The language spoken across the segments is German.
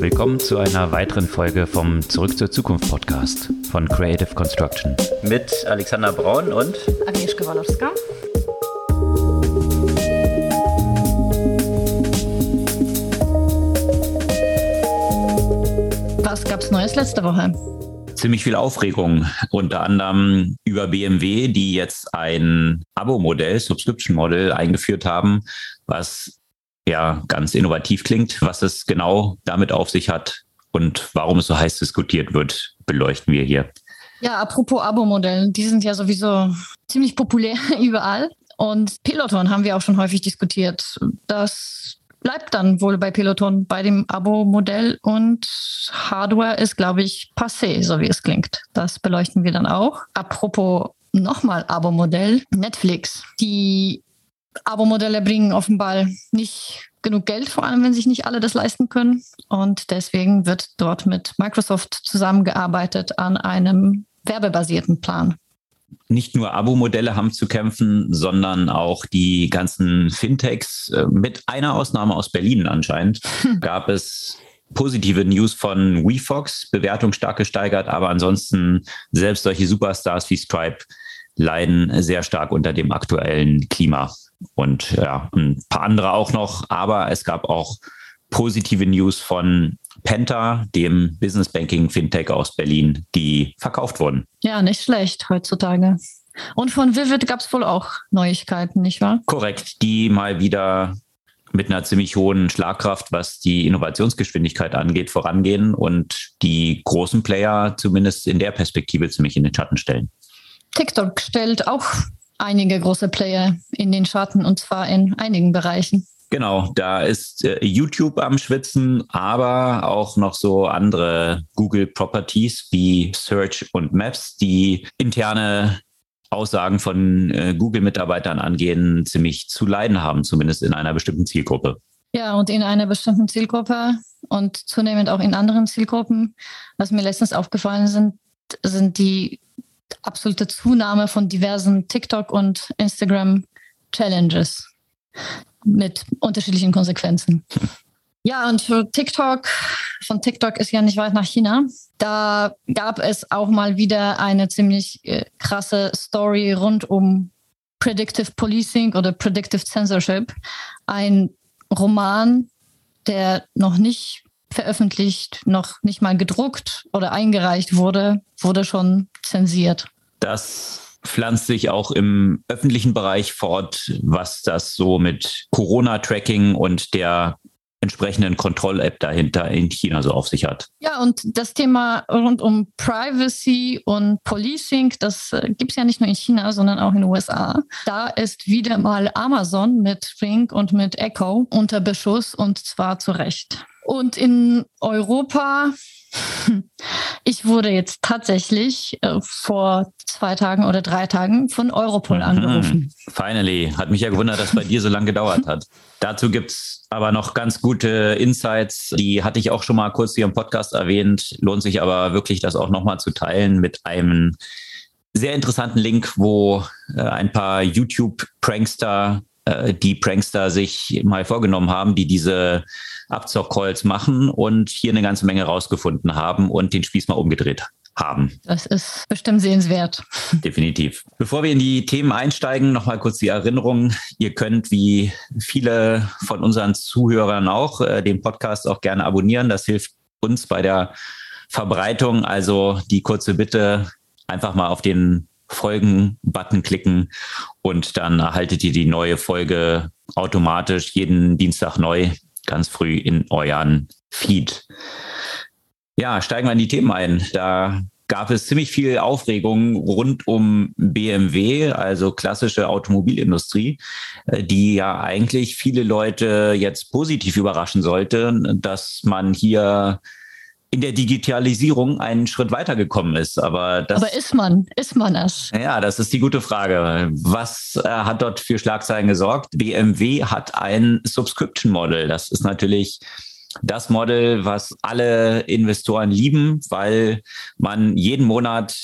Willkommen zu einer weiteren Folge vom Zurück zur Zukunft Podcast von Creative Construction. Mit Alexander Braun und Agnieszka Walowska. Was gab's Neues letzte Woche? ziemlich viel Aufregung, unter anderem über BMW, die jetzt ein Abo-Modell, Subscription-Modell eingeführt haben, was ja ganz innovativ klingt. Was es genau damit auf sich hat und warum es so heiß diskutiert wird, beleuchten wir hier. Ja, apropos Abo-Modellen, die sind ja sowieso ziemlich populär überall. Und Peloton haben wir auch schon häufig diskutiert. Das bleibt dann wohl bei Peloton bei dem Abo-Modell und Hardware ist, glaube ich, passé, so wie es klingt. Das beleuchten wir dann auch. Apropos nochmal Abo-Modell, Netflix. Die Abo-Modelle bringen offenbar nicht genug Geld, vor allem wenn sich nicht alle das leisten können. Und deswegen wird dort mit Microsoft zusammengearbeitet an einem werbebasierten Plan. Nicht nur Abo-Modelle haben zu kämpfen, sondern auch die ganzen Fintechs. Äh, mit einer Ausnahme aus Berlin anscheinend gab es positive News von WeFox, Bewertung stark gesteigert, aber ansonsten selbst solche Superstars wie Stripe leiden sehr stark unter dem aktuellen Klima und ja, ein paar andere auch noch. Aber es gab auch positive News von Penta, dem Business Banking Fintech aus Berlin, die verkauft wurden. Ja, nicht schlecht heutzutage. Und von Vivid gab es wohl auch Neuigkeiten, nicht wahr? Korrekt, die mal wieder mit einer ziemlich hohen Schlagkraft, was die Innovationsgeschwindigkeit angeht, vorangehen und die großen Player zumindest in der Perspektive ziemlich in den Schatten stellen. TikTok stellt auch einige große Player in den Schatten und zwar in einigen Bereichen. Genau, da ist äh, YouTube am Schwitzen, aber auch noch so andere Google Properties wie Search und Maps, die interne Aussagen von äh, Google-Mitarbeitern angehen, ziemlich zu leiden haben, zumindest in einer bestimmten Zielgruppe. Ja, und in einer bestimmten Zielgruppe und zunehmend auch in anderen Zielgruppen. Was mir letztens aufgefallen sind, sind die absolute Zunahme von diversen TikTok- und Instagram-Challenges mit unterschiedlichen Konsequenzen. Ja, und für TikTok, von TikTok ist ja nicht weit nach China. Da gab es auch mal wieder eine ziemlich äh, krasse Story rund um Predictive Policing oder Predictive Censorship. Ein Roman, der noch nicht veröffentlicht, noch nicht mal gedruckt oder eingereicht wurde, wurde schon zensiert. Das pflanzt sich auch im öffentlichen Bereich fort, was das so mit Corona-Tracking und der entsprechenden Kontroll-App dahinter in China so auf sich hat. Ja, und das Thema rund um Privacy und Policing, das äh, gibt es ja nicht nur in China, sondern auch in den USA. Da ist wieder mal Amazon mit Ring und mit Echo unter Beschuss und zwar zu Recht. Und in Europa ich wurde jetzt tatsächlich äh, vor zwei Tagen oder drei Tagen von Europol mhm. angerufen. Finally. Hat mich ja gewundert, dass bei dir so lange gedauert hat. Dazu gibt es aber noch ganz gute Insights. Die hatte ich auch schon mal kurz hier im Podcast erwähnt. Lohnt sich aber wirklich, das auch nochmal zu teilen mit einem sehr interessanten Link, wo äh, ein paar YouTube-Prankster, äh, die Prankster sich mal vorgenommen haben, die diese Abzock-Calls machen und hier eine ganze Menge rausgefunden haben und den Spieß mal umgedreht haben. Das ist bestimmt sehenswert. Definitiv. Bevor wir in die Themen einsteigen, nochmal kurz die Erinnerung. Ihr könnt wie viele von unseren Zuhörern auch äh, den Podcast auch gerne abonnieren. Das hilft uns bei der Verbreitung. Also die kurze Bitte, einfach mal auf den Folgen-Button klicken und dann erhaltet ihr die neue Folge automatisch jeden Dienstag neu ganz früh in euren Feed. Ja, steigen wir in die Themen ein. Da gab es ziemlich viel Aufregung rund um BMW, also klassische Automobilindustrie, äh, die ja eigentlich viele Leute jetzt positiv überraschen sollte, dass man hier in der Digitalisierung einen Schritt weitergekommen ist. Aber, das, Aber ist man, ist man es? Ja, das ist die gute Frage. Was äh, hat dort für Schlagzeilen gesorgt? BMW hat ein Subscription Model. Das ist natürlich das Model, was alle Investoren lieben, weil man jeden Monat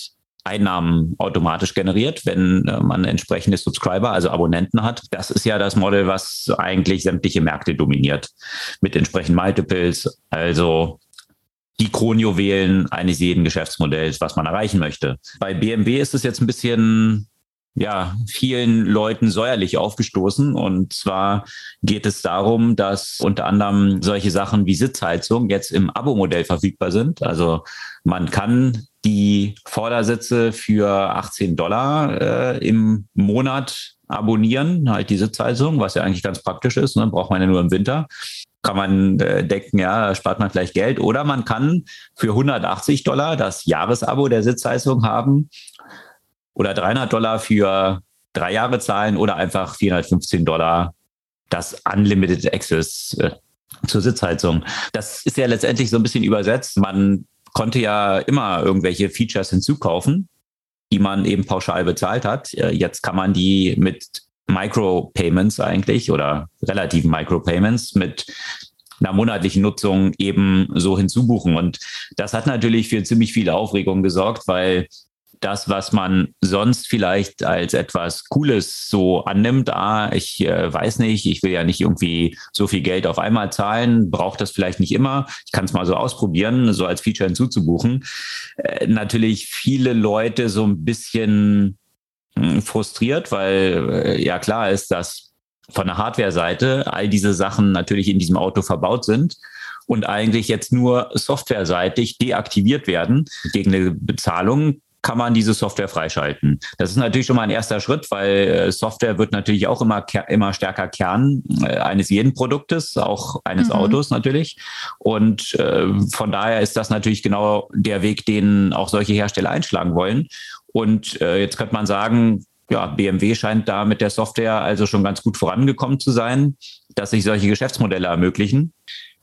Einnahmen automatisch generiert, wenn äh, man entsprechende Subscriber, also Abonnenten hat. Das ist ja das Model, was eigentlich sämtliche Märkte dominiert mit entsprechenden Multiples, also die Kronjuwelen eines jeden Geschäftsmodells, was man erreichen möchte. Bei BMW ist es jetzt ein bisschen ja, vielen Leuten säuerlich aufgestoßen. Und zwar geht es darum, dass unter anderem solche Sachen wie Sitzheizung jetzt im Abo-Modell verfügbar sind. Also man kann die Vordersitze für 18 Dollar äh, im Monat abonnieren, halt die Sitzheizung, was ja eigentlich ganz praktisch ist. Ne? Braucht man ja nur im Winter. Kann man äh, denken, ja, spart man vielleicht Geld. Oder man kann für 180 Dollar das Jahresabo der Sitzheizung haben oder 300 Dollar für drei Jahre zahlen oder einfach 415 Dollar das Unlimited Access äh, zur Sitzheizung. Das ist ja letztendlich so ein bisschen übersetzt. Man konnte ja immer irgendwelche Features hinzukaufen, die man eben pauschal bezahlt hat. Äh, jetzt kann man die mit Micropayments eigentlich oder relativen Micropayments mit einer monatlichen Nutzung eben so hinzubuchen. Und das hat natürlich für ziemlich viele Aufregung gesorgt, weil das, was man sonst vielleicht als etwas Cooles so annimmt, ah, ich äh, weiß nicht, ich will ja nicht irgendwie so viel Geld auf einmal zahlen, braucht das vielleicht nicht immer, ich kann es mal so ausprobieren, so als Feature hinzuzubuchen. Äh, natürlich viele Leute so ein bisschen frustriert, weil äh, ja klar ist, dass von der Hardware-Seite all diese Sachen natürlich in diesem Auto verbaut sind und eigentlich jetzt nur softwareseitig deaktiviert werden gegen eine Bezahlung, kann man diese Software freischalten. Das ist natürlich schon mal ein erster Schritt, weil äh, Software wird natürlich auch immer, immer stärker Kern äh, eines jeden Produktes, auch eines mhm. Autos natürlich. Und äh, von daher ist das natürlich genau der Weg, den auch solche Hersteller einschlagen wollen. Und äh, jetzt könnte man sagen, ja, BMW scheint da mit der Software also schon ganz gut vorangekommen zu sein, dass sich solche Geschäftsmodelle ermöglichen.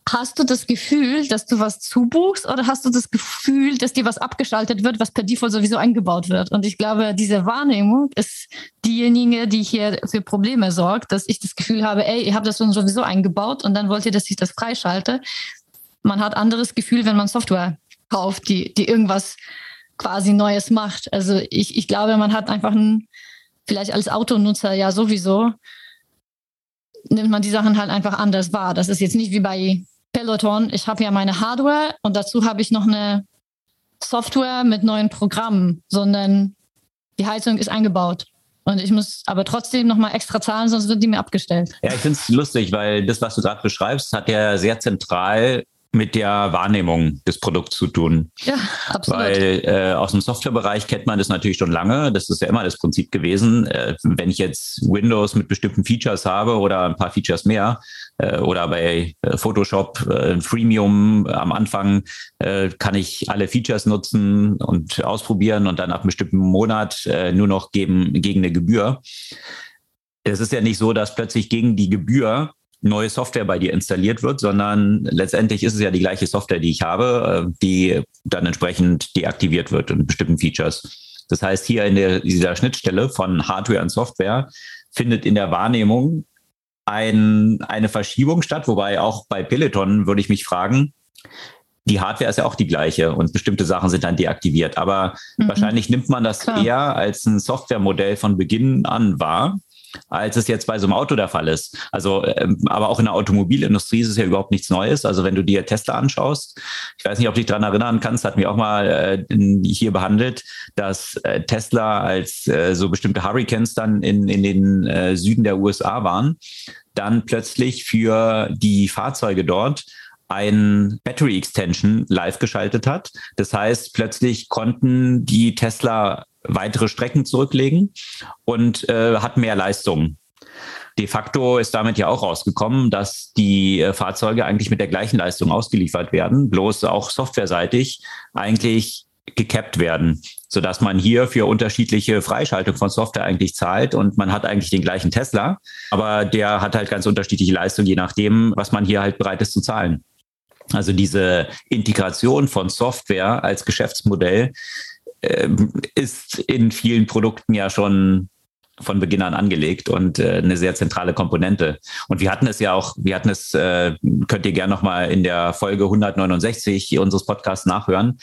Hast du das Gefühl, dass du was zubuchst oder hast du das Gefühl, dass dir was abgeschaltet wird, was per Default sowieso eingebaut wird? Und ich glaube, diese Wahrnehmung ist diejenige, die hier für Probleme sorgt, dass ich das Gefühl habe, ey, ihr habt das sowieso eingebaut und dann wollt ihr, dass ich das freischalte. Man hat anderes Gefühl, wenn man Software kauft, die, die irgendwas quasi Neues macht. Also ich, ich glaube, man hat einfach ein, vielleicht als Autonutzer ja sowieso, nimmt man die Sachen halt einfach anders wahr. Das ist jetzt nicht wie bei Peloton, ich habe ja meine Hardware und dazu habe ich noch eine Software mit neuen Programmen, sondern die Heizung ist eingebaut. Und ich muss aber trotzdem nochmal extra zahlen, sonst wird die mir abgestellt. Ja, ich finde es lustig, weil das, was du gerade beschreibst, hat ja sehr zentral mit der Wahrnehmung des Produkts zu tun. Ja, absolut. Weil äh, aus dem Softwarebereich kennt man das natürlich schon lange. Das ist ja immer das Prinzip gewesen. Äh, wenn ich jetzt Windows mit bestimmten Features habe oder ein paar Features mehr äh, oder bei äh, Photoshop äh, Freemium am Anfang äh, kann ich alle Features nutzen und ausprobieren und dann ab einem bestimmten Monat nur noch geben gegen eine Gebühr. Es ist ja nicht so, dass plötzlich gegen die Gebühr neue Software bei dir installiert wird, sondern letztendlich ist es ja die gleiche Software, die ich habe, äh, die dann entsprechend deaktiviert wird in bestimmten Features. Das heißt, hier in der, dieser Schnittstelle von Hardware und Software findet in der Wahrnehmung ein, eine Verschiebung statt, wobei auch bei Peloton würde ich mich fragen, die Hardware ist ja auch die gleiche und bestimmte Sachen sind dann deaktiviert. Aber mhm. wahrscheinlich nimmt man das Klar. eher als ein Softwaremodell von Beginn an wahr als es jetzt bei so einem Auto der Fall ist. Also, ähm, aber auch in der Automobilindustrie ist es ja überhaupt nichts Neues. Also wenn du dir Tesla anschaust, ich weiß nicht, ob du dich daran erinnern kannst, hatten wir auch mal äh, hier behandelt, dass äh, Tesla als äh, so bestimmte Hurricanes dann in, in den Süden der USA waren, dann plötzlich für die Fahrzeuge dort ein Battery Extension live geschaltet hat. Das heißt, plötzlich konnten die Tesla weitere Strecken zurücklegen und äh, hat mehr Leistung. De facto ist damit ja auch rausgekommen, dass die äh, Fahrzeuge eigentlich mit der gleichen Leistung ausgeliefert werden, bloß auch softwareseitig eigentlich gekappt werden, sodass man hier für unterschiedliche Freischaltung von Software eigentlich zahlt und man hat eigentlich den gleichen Tesla, aber der hat halt ganz unterschiedliche Leistung, je nachdem, was man hier halt bereit ist zu zahlen. Also diese Integration von Software als Geschäftsmodell äh, ist in vielen Produkten ja schon von Beginn an angelegt und äh, eine sehr zentrale Komponente. Und wir hatten es ja auch, wir hatten es, äh, könnt ihr gerne nochmal in der Folge 169 unseres Podcasts nachhören.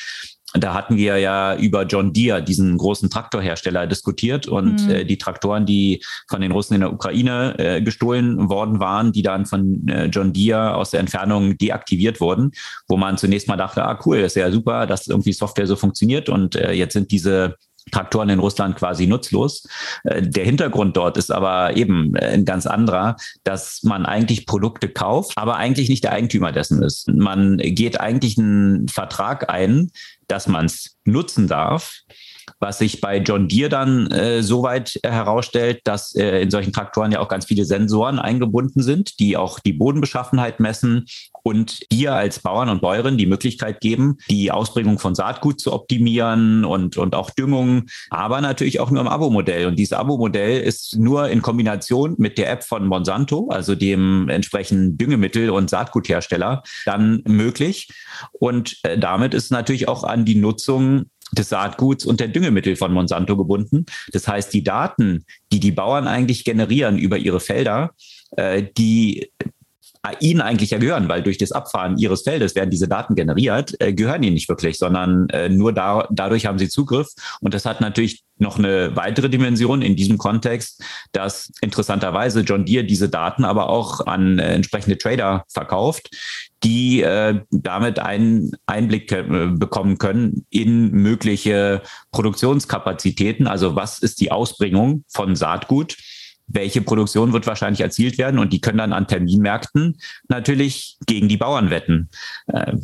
Da hatten wir ja über John Deere, diesen großen Traktorhersteller, diskutiert und mhm. äh, die Traktoren, die von den Russen in der Ukraine äh, gestohlen worden waren, die dann von äh, John Deere aus der Entfernung deaktiviert wurden, wo man zunächst mal dachte, ah cool, ist ja super, dass irgendwie Software so funktioniert und äh, jetzt sind diese Traktoren in Russland quasi nutzlos. Äh, der Hintergrund dort ist aber eben äh, ein ganz anderer, dass man eigentlich Produkte kauft, aber eigentlich nicht der Eigentümer dessen ist. Man geht eigentlich einen Vertrag ein, dass man es nutzen darf was sich bei John Deere dann äh, soweit herausstellt, dass äh, in solchen Traktoren ja auch ganz viele Sensoren eingebunden sind, die auch die Bodenbeschaffenheit messen und dir als Bauern und Bäuerin die Möglichkeit geben, die Ausbringung von Saatgut zu optimieren und, und auch Düngung, aber natürlich auch nur im Abo-Modell. Und dieses Abo-Modell ist nur in Kombination mit der App von Monsanto, also dem entsprechenden Düngemittel- und Saatguthersteller, dann möglich. Und äh, damit ist natürlich auch an die Nutzung des Saatguts und der Düngemittel von Monsanto gebunden. Das heißt, die Daten, die die Bauern eigentlich generieren über ihre Felder, äh, die ihnen eigentlich ja gehören, weil durch das Abfahren ihres Feldes werden diese Daten generiert, äh, gehören ihnen nicht wirklich, sondern äh, nur da, dadurch haben sie Zugriff. Und das hat natürlich noch eine weitere Dimension in diesem Kontext, dass interessanterweise John Deere diese Daten aber auch an äh, entsprechende Trader verkauft, die äh, damit einen Einblick äh, bekommen können in mögliche Produktionskapazitäten. Also was ist die Ausbringung von Saatgut? Welche Produktion wird wahrscheinlich erzielt werden und die können dann an Terminmärkten natürlich gegen die Bauern wetten. Äh,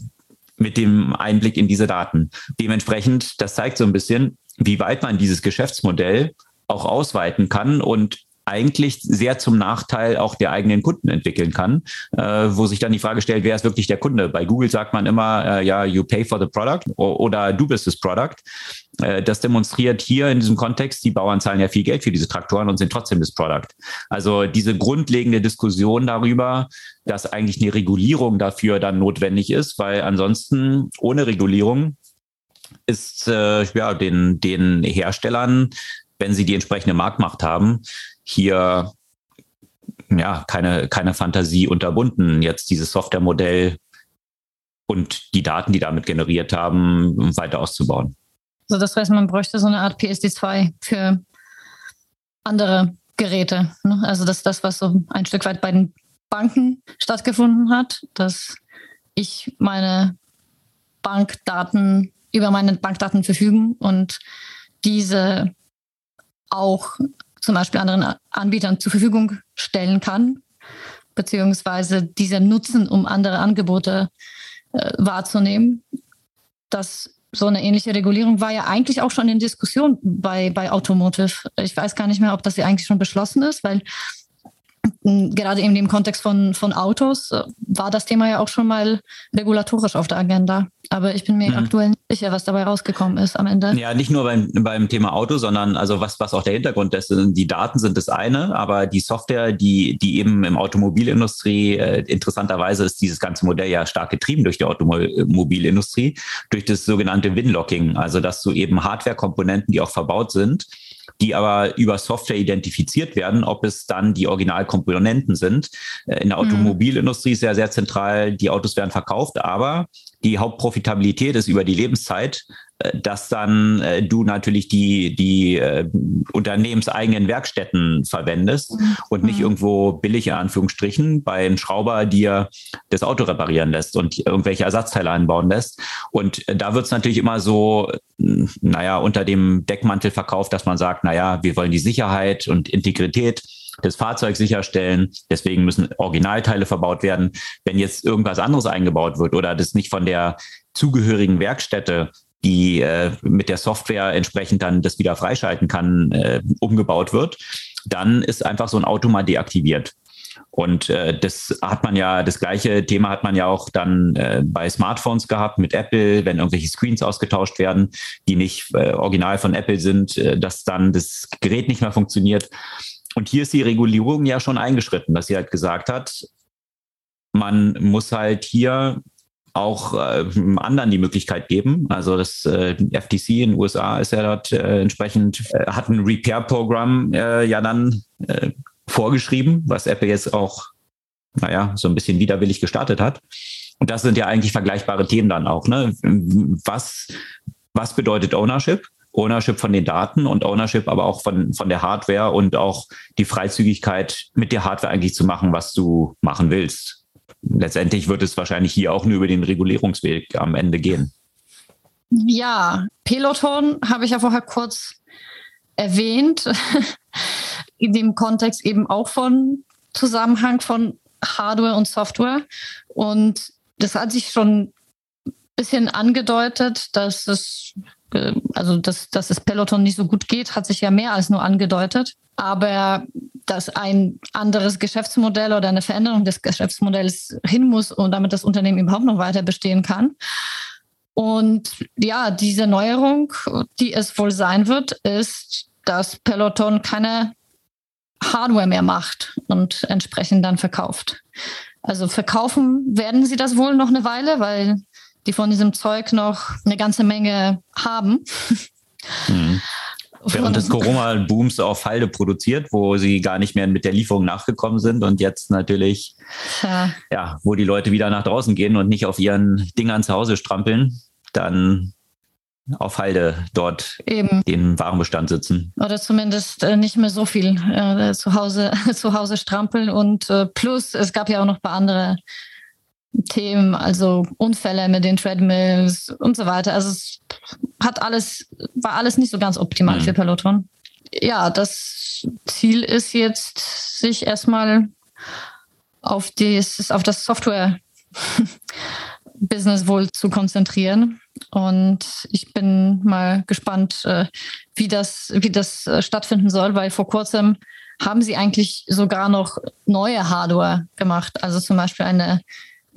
mit dem Einblick in diese Daten. Dementsprechend, das zeigt so ein bisschen, wie weit man dieses Geschäftsmodell auch ausweiten kann und eigentlich sehr zum Nachteil auch der eigenen Kunden entwickeln kann, äh, wo sich dann die Frage stellt, wer ist wirklich der Kunde? Bei Google sagt man immer, äh, ja, you pay for the product oder du bist das Product. Äh, das demonstriert hier in diesem Kontext, die Bauern zahlen ja viel Geld für diese Traktoren und sind trotzdem das Product. Also diese grundlegende Diskussion darüber, dass eigentlich eine Regulierung dafür dann notwendig ist, weil ansonsten ohne Regulierung ist äh, ja den, den Herstellern, wenn sie die entsprechende Marktmacht haben, hier ja keine, keine Fantasie unterbunden, jetzt dieses Softwaremodell und die Daten, die damit generiert haben, weiter auszubauen. Also das heißt, man bräuchte so eine Art PSD2 für andere Geräte. Ne? Also das ist das, was so ein Stück weit bei den Banken stattgefunden hat, dass ich meine Bankdaten über meine Bankdaten verfügen und diese auch zum Beispiel anderen Anbietern zur Verfügung stellen kann, beziehungsweise diese nutzen, um andere Angebote äh, wahrzunehmen. Das so eine ähnliche Regulierung war ja eigentlich auch schon in Diskussion bei, bei Automotive. Ich weiß gar nicht mehr, ob das ja eigentlich schon beschlossen ist, weil gerade in dem Kontext von, von Autos äh, war das Thema ja auch schon mal regulatorisch auf der Agenda. Aber ich bin mir mhm. aktuell nicht sicher, was dabei rausgekommen ist am Ende. Ja, nicht nur beim, beim Thema Auto, sondern also was, was auch der Hintergrund ist. Die Daten sind das eine, aber die Software, die, die eben im Automobilindustrie, äh, interessanterweise ist dieses ganze Modell ja stark getrieben durch die Automobilindustrie, durch das sogenannte Winlocking. Also, dass du eben Hardware-Komponenten, die auch verbaut sind, die aber über Software identifiziert werden, ob es dann die Originalkomponenten sind. Äh, in der mhm. Automobilindustrie ist ja sehr zentral, die Autos werden verkauft, aber die Hauptprofitabilität ist über die Lebenszeit, dass dann äh, du natürlich die, die äh, unternehmenseigenen Werkstätten verwendest mhm. und nicht mhm. irgendwo billig in Anführungsstrichen bei einem Schrauber dir das Auto reparieren lässt und irgendwelche Ersatzteile einbauen lässt. Und äh, da wird es natürlich immer so, naja, unter dem Deckmantel verkauft, dass man sagt, naja, wir wollen die Sicherheit und Integrität des Fahrzeugs sicherstellen. Deswegen müssen Originalteile verbaut werden. Wenn jetzt irgendwas anderes eingebaut wird oder das nicht von der zugehörigen Werkstätte die äh, mit der Software entsprechend dann das wieder freischalten kann, äh, umgebaut wird, dann ist einfach so ein Auto mal deaktiviert. Und äh, das hat man ja, das gleiche Thema hat man ja auch dann äh, bei Smartphones gehabt mit Apple, wenn irgendwelche Screens ausgetauscht werden, die nicht äh, original von Apple sind, äh, dass dann das Gerät nicht mehr funktioniert. Und hier ist die Regulierung ja schon eingeschritten, dass sie halt gesagt hat, man muss halt hier auch äh, anderen die Möglichkeit geben. Also das äh, FTC in den USA ist ja dort äh, entsprechend, äh, hat ein Repair-Programm äh, ja dann äh, vorgeschrieben, was Apple jetzt auch, naja, so ein bisschen widerwillig gestartet hat. Und das sind ja eigentlich vergleichbare Themen dann auch. Ne? Was was bedeutet Ownership? Ownership von den Daten und Ownership aber auch von, von der Hardware und auch die Freizügigkeit mit der Hardware eigentlich zu machen, was du machen willst. Letztendlich wird es wahrscheinlich hier auch nur über den Regulierungsweg am Ende gehen. Ja, Peloton habe ich ja vorher kurz erwähnt, in dem Kontext eben auch von Zusammenhang von Hardware und Software. Und das hat sich schon ein bisschen angedeutet, dass es, also dass, dass es Peloton nicht so gut geht, hat sich ja mehr als nur angedeutet. Aber dass ein anderes Geschäftsmodell oder eine Veränderung des Geschäftsmodells hin muss und damit das Unternehmen überhaupt noch weiter bestehen kann. Und ja, diese Neuerung, die es wohl sein wird, ist, dass Peloton keine Hardware mehr macht und entsprechend dann verkauft. Also verkaufen werden sie das wohl noch eine Weile, weil die von diesem Zeug noch eine ganze Menge haben. Mhm. Während des Corona-Booms auf Halde produziert, wo sie gar nicht mehr mit der Lieferung nachgekommen sind und jetzt natürlich, ja. ja, wo die Leute wieder nach draußen gehen und nicht auf ihren Dingern zu Hause strampeln, dann auf Halde dort Eben. den Warenbestand sitzen. Oder zumindest äh, nicht mehr so viel äh, zu, Hause, zu Hause strampeln. Und äh, plus, es gab ja auch noch ein paar andere Themen, also Unfälle mit den Treadmills und so weiter. Also es hat alles, war alles nicht so ganz optimal mhm. für Peloton. Ja, das Ziel ist jetzt, sich erstmal auf, dieses, auf das Software-Business wohl zu konzentrieren und ich bin mal gespannt, äh, wie das, wie das äh, stattfinden soll, weil vor kurzem haben sie eigentlich sogar noch neue Hardware gemacht. Also zum Beispiel eine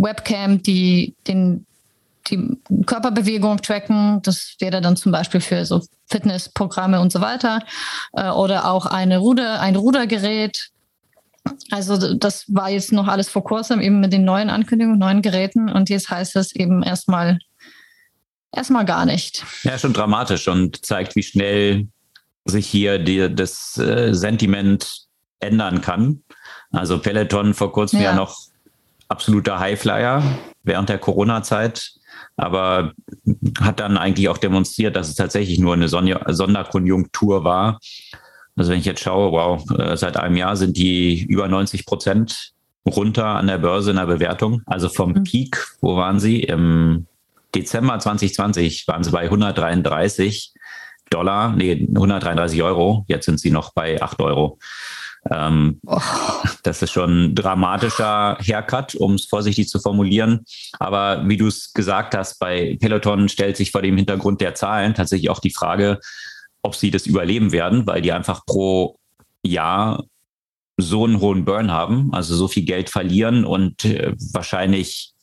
Webcam, die den, die Körperbewegung tracken. Das wäre dann zum Beispiel für so Fitnessprogramme und so weiter. Äh, oder auch eine Ruder, ein Rudergerät. Also das war jetzt noch alles vor kurzem eben mit den neuen Ankündigungen, neuen Geräten. Und jetzt heißt es eben erstmal erstmal gar nicht. Ja, schon dramatisch und zeigt, wie schnell sich hier die, das äh, Sentiment ändern kann. Also Peloton vor kurzem ja, ja noch absoluter Highflyer während der Corona-Zeit, aber hat dann eigentlich auch demonstriert, dass es tatsächlich nur eine Sonderkonjunktur war. Also wenn ich jetzt schaue, wow, äh, seit einem Jahr sind die über 90 Prozent runter an der Börse in der Bewertung. Also vom mhm. Peak, wo waren sie? Im Dezember 2020 waren sie bei 133 Dollar, nee, 133 Euro. Jetzt sind sie noch bei 8 Euro. Ähm, oh. Das ist schon ein dramatischer Haircut, um es vorsichtig zu formulieren. Aber wie du es gesagt hast, bei Peloton stellt sich vor dem Hintergrund der Zahlen tatsächlich auch die Frage, ob sie das überleben werden, weil die einfach pro Jahr so einen hohen Burn haben, also so viel Geld verlieren und äh, wahrscheinlich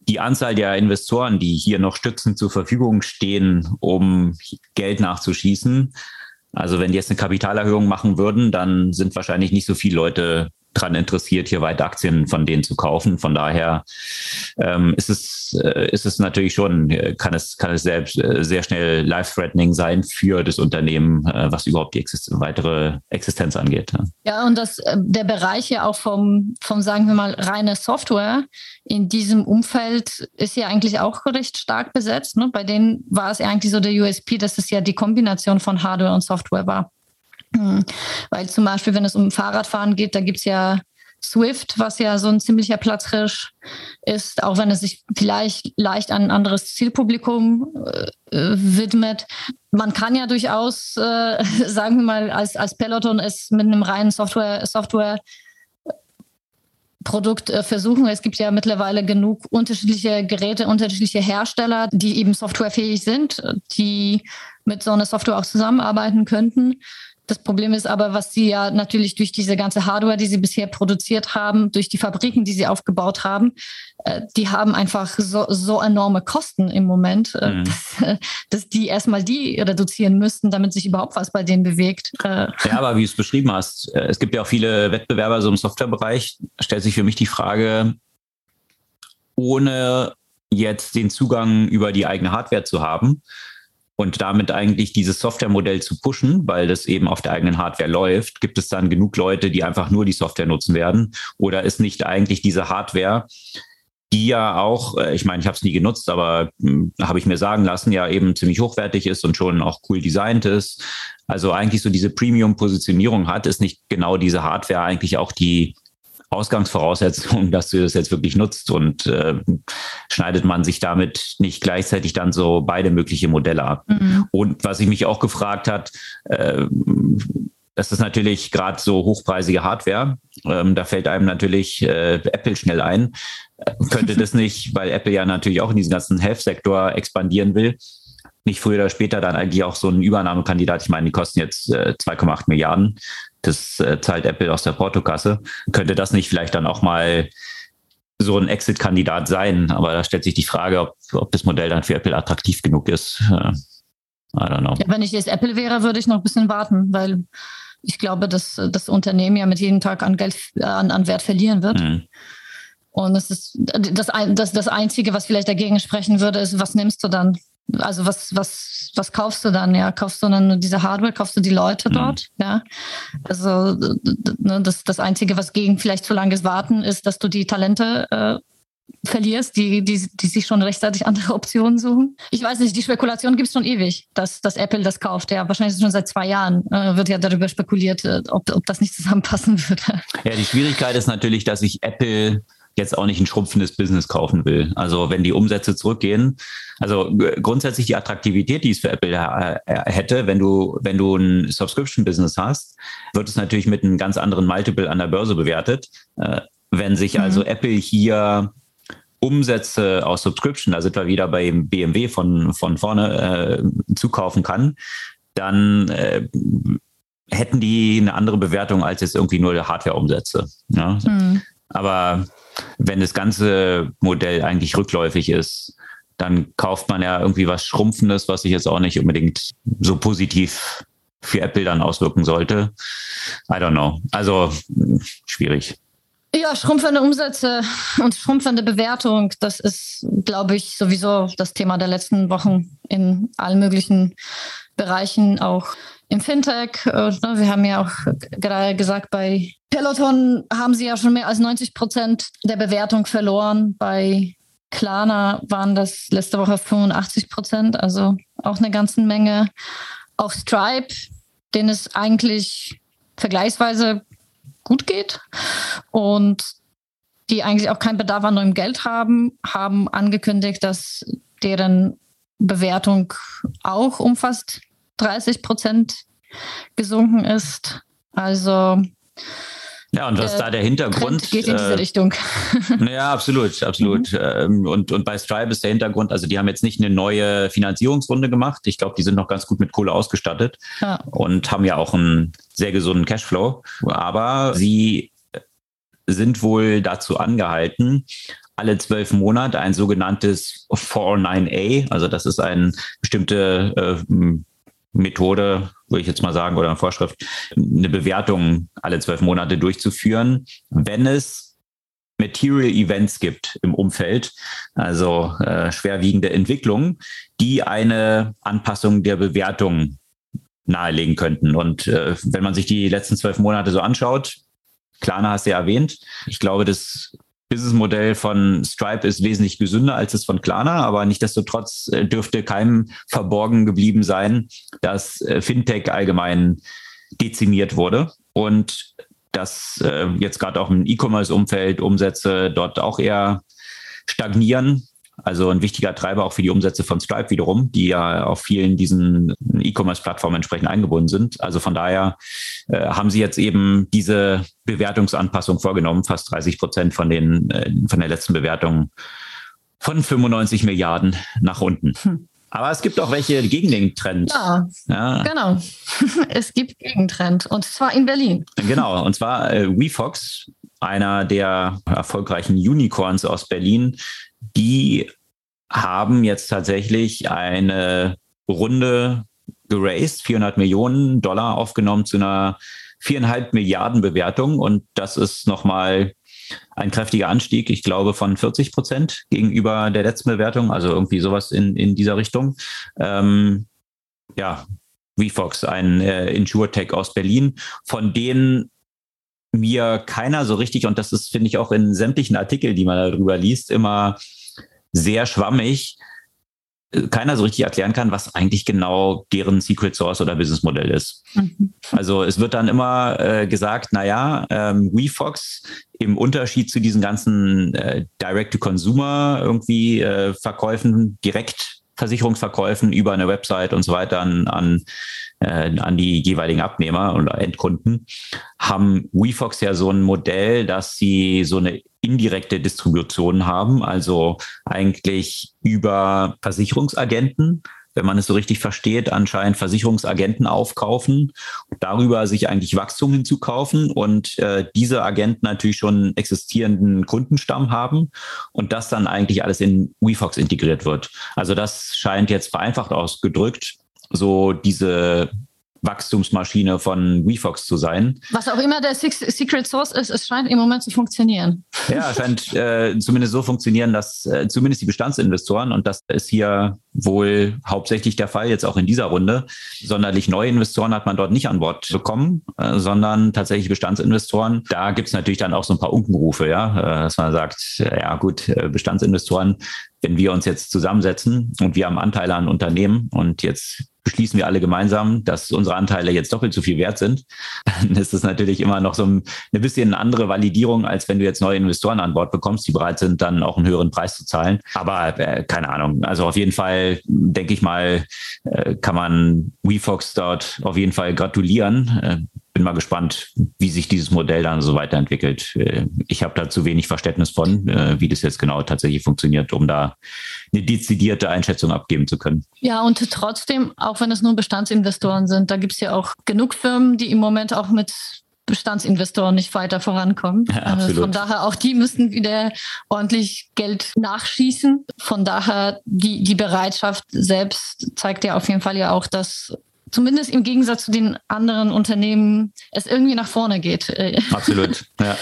die Anzahl der Investoren, die hier noch stützend zur Verfügung stehen, um Geld nachzuschießen. Also wenn die jetzt eine Kapitalerhöhung machen würden, dann sind wahrscheinlich nicht so viele Leute daran interessiert, hier weiter Aktien von denen zu kaufen. Von daher ähm, ist, es, äh, ist es natürlich schon, äh, kann es, kann es selbst äh, sehr schnell life-threatening sein für das Unternehmen, äh, was überhaupt die Exist weitere Existenz angeht. Ja, ja und das, äh, der Bereich ja auch vom, vom, sagen wir mal, reine Software in diesem Umfeld ist ja eigentlich auch recht stark besetzt. Ne? Bei denen war es eigentlich so der USP, dass es ja die Kombination von Hardware und Software war. Hm. Weil zum Beispiel, wenn es um Fahrradfahren geht, da gibt es ja Swift, was ja so ein ziemlicher Platzhirsch ist, auch wenn es sich vielleicht leicht an ein anderes Zielpublikum äh, widmet. Man kann ja durchaus, äh, sagen wir mal, als, als Peloton es mit einem reinen Software, Software Produkt äh, versuchen. Es gibt ja mittlerweile genug unterschiedliche Geräte, unterschiedliche Hersteller, die eben softwarefähig sind, die mit so einer Software auch zusammenarbeiten könnten. Das Problem ist aber, was sie ja natürlich durch diese ganze Hardware, die sie bisher produziert haben, durch die Fabriken, die sie aufgebaut haben, äh, die haben einfach so, so enorme Kosten im Moment, äh, mhm. dass, dass, die erstmal die reduzieren müssten, damit sich überhaupt was bei denen bewegt. Äh, ja, aber wie du es beschrieben hast, es gibt ja auch viele Wettbewerber so im Softwarebereich, stellt sich für mich die Frage, ohne jetzt den Zugang über die eigene Hardware zu haben, und damit eigentlich dieses Softwaremodell zu pushen, weil das eben auf der eigenen Hardware läuft, gibt es dann genug Leute, die einfach nur die Software nutzen werden? Oder ist nicht eigentlich diese Hardware die ja auch, äh, ich meine, ich habe es nie genutzt, aber hm, habe ich mir sagen lassen, ja eben ziemlich hochwertig ist und schon auch cool designt ist. Also eigentlich so diese Premium-Positionierung hat, ist nicht genau diese Hardware eigentlich auch die Ausgangsvoraussetzung, dass du das jetzt wirklich nutzt und äh, schneidet man sich damit nicht gleichzeitig dann so beide mögliche Modelle ab. Mhm. Und was ich mich auch gefragt hat, äh, das ist natürlich gerade so hochpreisige Hardware. Ähm, da fällt einem natürlich äh, Apple schnell ein. Äh, könnte das nicht, weil Apple ja natürlich auch in diesen ganzen Health-Sektor expandieren will, nicht früher oder später dann eigentlich auch so ein Übernahmekandidat. Ich meine, die kosten jetzt äh, 2,8 Milliarden. Das äh, zahlt Apple aus der Portokasse. Könnte das nicht vielleicht dann auch mal so ein Exit-Kandidat sein? Aber da stellt sich die Frage, ob, ob das Modell dann für Apple attraktiv genug ist. Äh, I don't know. Ja, wenn ich jetzt Apple wäre, würde ich noch ein bisschen warten, weil ich glaube, dass das Unternehmen ja mit jedem Tag an Geld, an, an Wert verlieren wird. Mhm. Und es ist das, das, das Einzige, was vielleicht dagegen sprechen würde, ist, was nimmst du dann? Also was, was, was kaufst du dann? Ja, kaufst du dann diese Hardware, kaufst du die Leute mhm. dort? Mhm. Ja. Also ne, das, das Einzige, was gegen vielleicht zu langes Warten ist, dass du die Talente äh, verlierst, die, die, die sich schon rechtzeitig andere Optionen suchen. Ich weiß nicht, die Spekulation gibt es schon ewig, dass, dass Apple das kauft. Ja, wahrscheinlich schon seit zwei Jahren äh, wird ja darüber spekuliert, äh, ob, ob das nicht zusammenpassen würde. Ja, die Schwierigkeit ist natürlich, dass sich Apple jetzt auch nicht ein schrumpfendes Business kaufen will. Also wenn die Umsätze zurückgehen, also grundsätzlich die Attraktivität, die es für Apple äh, hätte, wenn du, wenn du ein Subscription-Business hast, wird es natürlich mit einem ganz anderen Multiple an der Börse bewertet. Äh, wenn sich mhm. also Apple hier Umsätze aus Subscription, da sind wir wieder bei BMW von, von vorne, äh, zukaufen kann, dann äh, hätten die eine andere Bewertung als jetzt irgendwie nur Hardware-Umsätze. Ja? Mhm. Aber wenn das ganze Modell eigentlich rückläufig ist, dann kauft man ja irgendwie was Schrumpfendes, was sich jetzt auch nicht unbedingt so positiv für Apple dann auswirken sollte. I don't know. Also schwierig. Ja, schrumpfende Umsätze und schrumpfende Bewertung, das ist, glaube ich, sowieso das Thema der letzten Wochen in allen möglichen Bereichen, auch im Fintech. Äh, ne, wir haben ja auch gerade gesagt, bei Peloton haben sie ja schon mehr als 90 Prozent der Bewertung verloren. Bei Klarna waren das letzte Woche 85 Prozent, also auch eine ganze Menge. Auch Stripe, den es eigentlich vergleichsweise gut geht und die eigentlich auch keinen Bedarf an neuem Geld haben, haben angekündigt, dass deren Bewertung auch um fast 30 Prozent gesunken ist. Also ja, und was äh, da der Hintergrund Trend geht in diese äh, Richtung. Ja, absolut, absolut. Mhm. Ähm, und, und bei Stripe ist der Hintergrund, also die haben jetzt nicht eine neue Finanzierungsrunde gemacht. Ich glaube, die sind noch ganz gut mit Kohle ausgestattet ja. und haben ja auch einen sehr gesunden Cashflow. Aber sie sind wohl dazu angehalten, alle zwölf Monate ein sogenanntes 409A, also das ist eine bestimmte äh, Methode, würde ich jetzt mal sagen, oder eine Vorschrift, eine Bewertung alle zwölf Monate durchzuführen, wenn es Material Events gibt im Umfeld, also äh, schwerwiegende Entwicklungen, die eine Anpassung der Bewertung nahelegen könnten. Und äh, wenn man sich die letzten zwölf Monate so anschaut, Klarna hast du ja erwähnt, ich glaube, das Businessmodell von Stripe ist wesentlich gesünder als es von Klarna, aber nichtdestotrotz äh, dürfte keinem verborgen geblieben sein, dass äh, Fintech allgemein dezimiert wurde und dass äh, jetzt gerade auch im E-Commerce-Umfeld Umsätze dort auch eher stagnieren also ein wichtiger Treiber auch für die Umsätze von Stripe wiederum, die ja auf vielen diesen E-Commerce-Plattformen entsprechend eingebunden sind. Also von daher äh, haben sie jetzt eben diese Bewertungsanpassung vorgenommen, fast 30 Prozent von den äh, von der letzten Bewertung von 95 Milliarden nach unten. Hm. Aber es gibt auch welche gegen den Trend. Ja, ja. genau. Es gibt Gegentrend und zwar in Berlin. Genau, und zwar äh, WeFox, einer der erfolgreichen Unicorns aus Berlin, die haben jetzt tatsächlich eine Runde geraced, 400 Millionen Dollar aufgenommen zu einer viereinhalb Milliarden Bewertung. Und das ist nochmal ein kräftiger Anstieg, ich glaube, von 40 Prozent gegenüber der letzten Bewertung, also irgendwie sowas in, in dieser Richtung. Ähm, ja, VFox, ein äh, Insurtech aus Berlin, von denen mir keiner so richtig, und das ist, finde ich, auch in sämtlichen Artikeln, die man darüber liest, immer sehr schwammig, äh, keiner so richtig erklären kann, was eigentlich genau deren Secret Source oder Businessmodell ist. Mhm. Also es wird dann immer äh, gesagt, naja, ähm, WeFox im Unterschied zu diesen ganzen äh, Direct-to-Consumer irgendwie äh, Verkäufen, Direktversicherungsverkäufen über eine Website und so weiter an, an äh, an die jeweiligen Abnehmer oder Endkunden, haben WeFox ja so ein Modell, dass sie so eine indirekte Distribution haben, also eigentlich über Versicherungsagenten, wenn man es so richtig versteht, anscheinend Versicherungsagenten aufkaufen und darüber sich eigentlich Wachstum hinzukaufen und äh, diese Agenten natürlich schon existierenden Kundenstamm haben und das dann eigentlich alles in WeFox integriert wird. Also das scheint jetzt vereinfacht ausgedrückt so diese Wachstumsmaschine von WeFox zu sein. Was auch immer der Secret Source ist, es scheint im Moment zu funktionieren. Ja, es scheint äh, zumindest so funktionieren, dass äh, zumindest die Bestandsinvestoren, und das ist hier wohl hauptsächlich der Fall, jetzt auch in dieser Runde, sonderlich neue Investoren hat man dort nicht an Bord bekommen, äh, sondern tatsächlich Bestandsinvestoren. Da gibt es natürlich dann auch so ein paar Unkenrufe, ja, äh, dass man sagt, ja gut, äh, Bestandsinvestoren, wenn wir uns jetzt zusammensetzen und wir haben Anteile an Unternehmen und jetzt beschließen wir alle gemeinsam, dass unsere Anteile jetzt doppelt so viel wert sind, dann ist das natürlich immer noch so ein, ein bisschen andere Validierung, als wenn du jetzt neue Investoren an Bord bekommst, die bereit sind, dann auch einen höheren Preis zu zahlen. Aber äh, keine Ahnung. Also auf jeden Fall, denke ich mal, äh, kann man WeFox dort auf jeden Fall gratulieren. Bin mal gespannt, wie sich dieses Modell dann so weiterentwickelt. Äh, ich habe da zu wenig Verständnis von, äh, wie das jetzt genau tatsächlich funktioniert, um da eine dezidierte Einschätzung abgeben zu können. Ja, und trotzdem, auch wenn es nur Bestandsinvestoren sind, da gibt es ja auch genug Firmen, die im Moment auch mit Bestandsinvestoren nicht weiter vorankommen. Ja, also von daher auch die müssen wieder ordentlich Geld nachschießen. Von daher die, die Bereitschaft selbst zeigt ja auf jeden Fall ja auch, dass zumindest im Gegensatz zu den anderen Unternehmen es irgendwie nach vorne geht. Absolut. Ja.